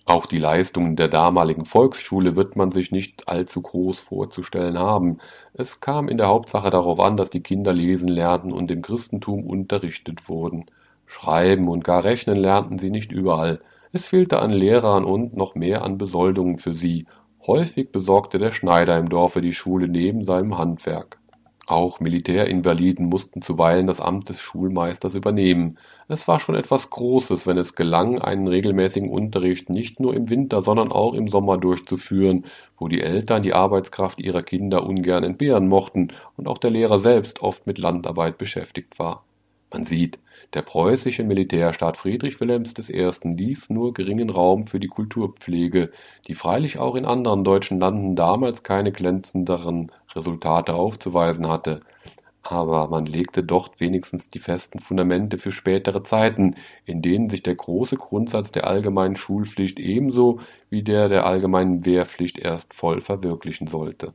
Auch die Leistungen der damaligen Volksschule wird man sich nicht allzu groß vorzustellen haben. Es kam in der Hauptsache darauf an, dass die Kinder lesen lernten und im Christentum unterrichtet wurden. Schreiben und gar rechnen lernten sie nicht überall. Es fehlte an Lehrern und noch mehr an Besoldungen für sie. Häufig besorgte der Schneider im Dorfe die Schule neben seinem Handwerk. Auch Militärinvaliden mussten zuweilen das Amt des Schulmeisters übernehmen. Es war schon etwas Großes, wenn es gelang, einen regelmäßigen Unterricht nicht nur im Winter, sondern auch im Sommer durchzuführen, wo die Eltern die Arbeitskraft ihrer Kinder ungern entbehren mochten und auch der Lehrer selbst oft mit Landarbeit beschäftigt war. Man sieht, der preußische Militärstaat Friedrich Wilhelms I. ließ nur geringen Raum für die Kulturpflege, die freilich auch in anderen deutschen Landen damals keine glänzenderen Resultate aufzuweisen hatte, aber man legte dort wenigstens die festen Fundamente für spätere Zeiten, in denen sich der große Grundsatz der allgemeinen Schulpflicht ebenso wie der der allgemeinen Wehrpflicht erst voll verwirklichen sollte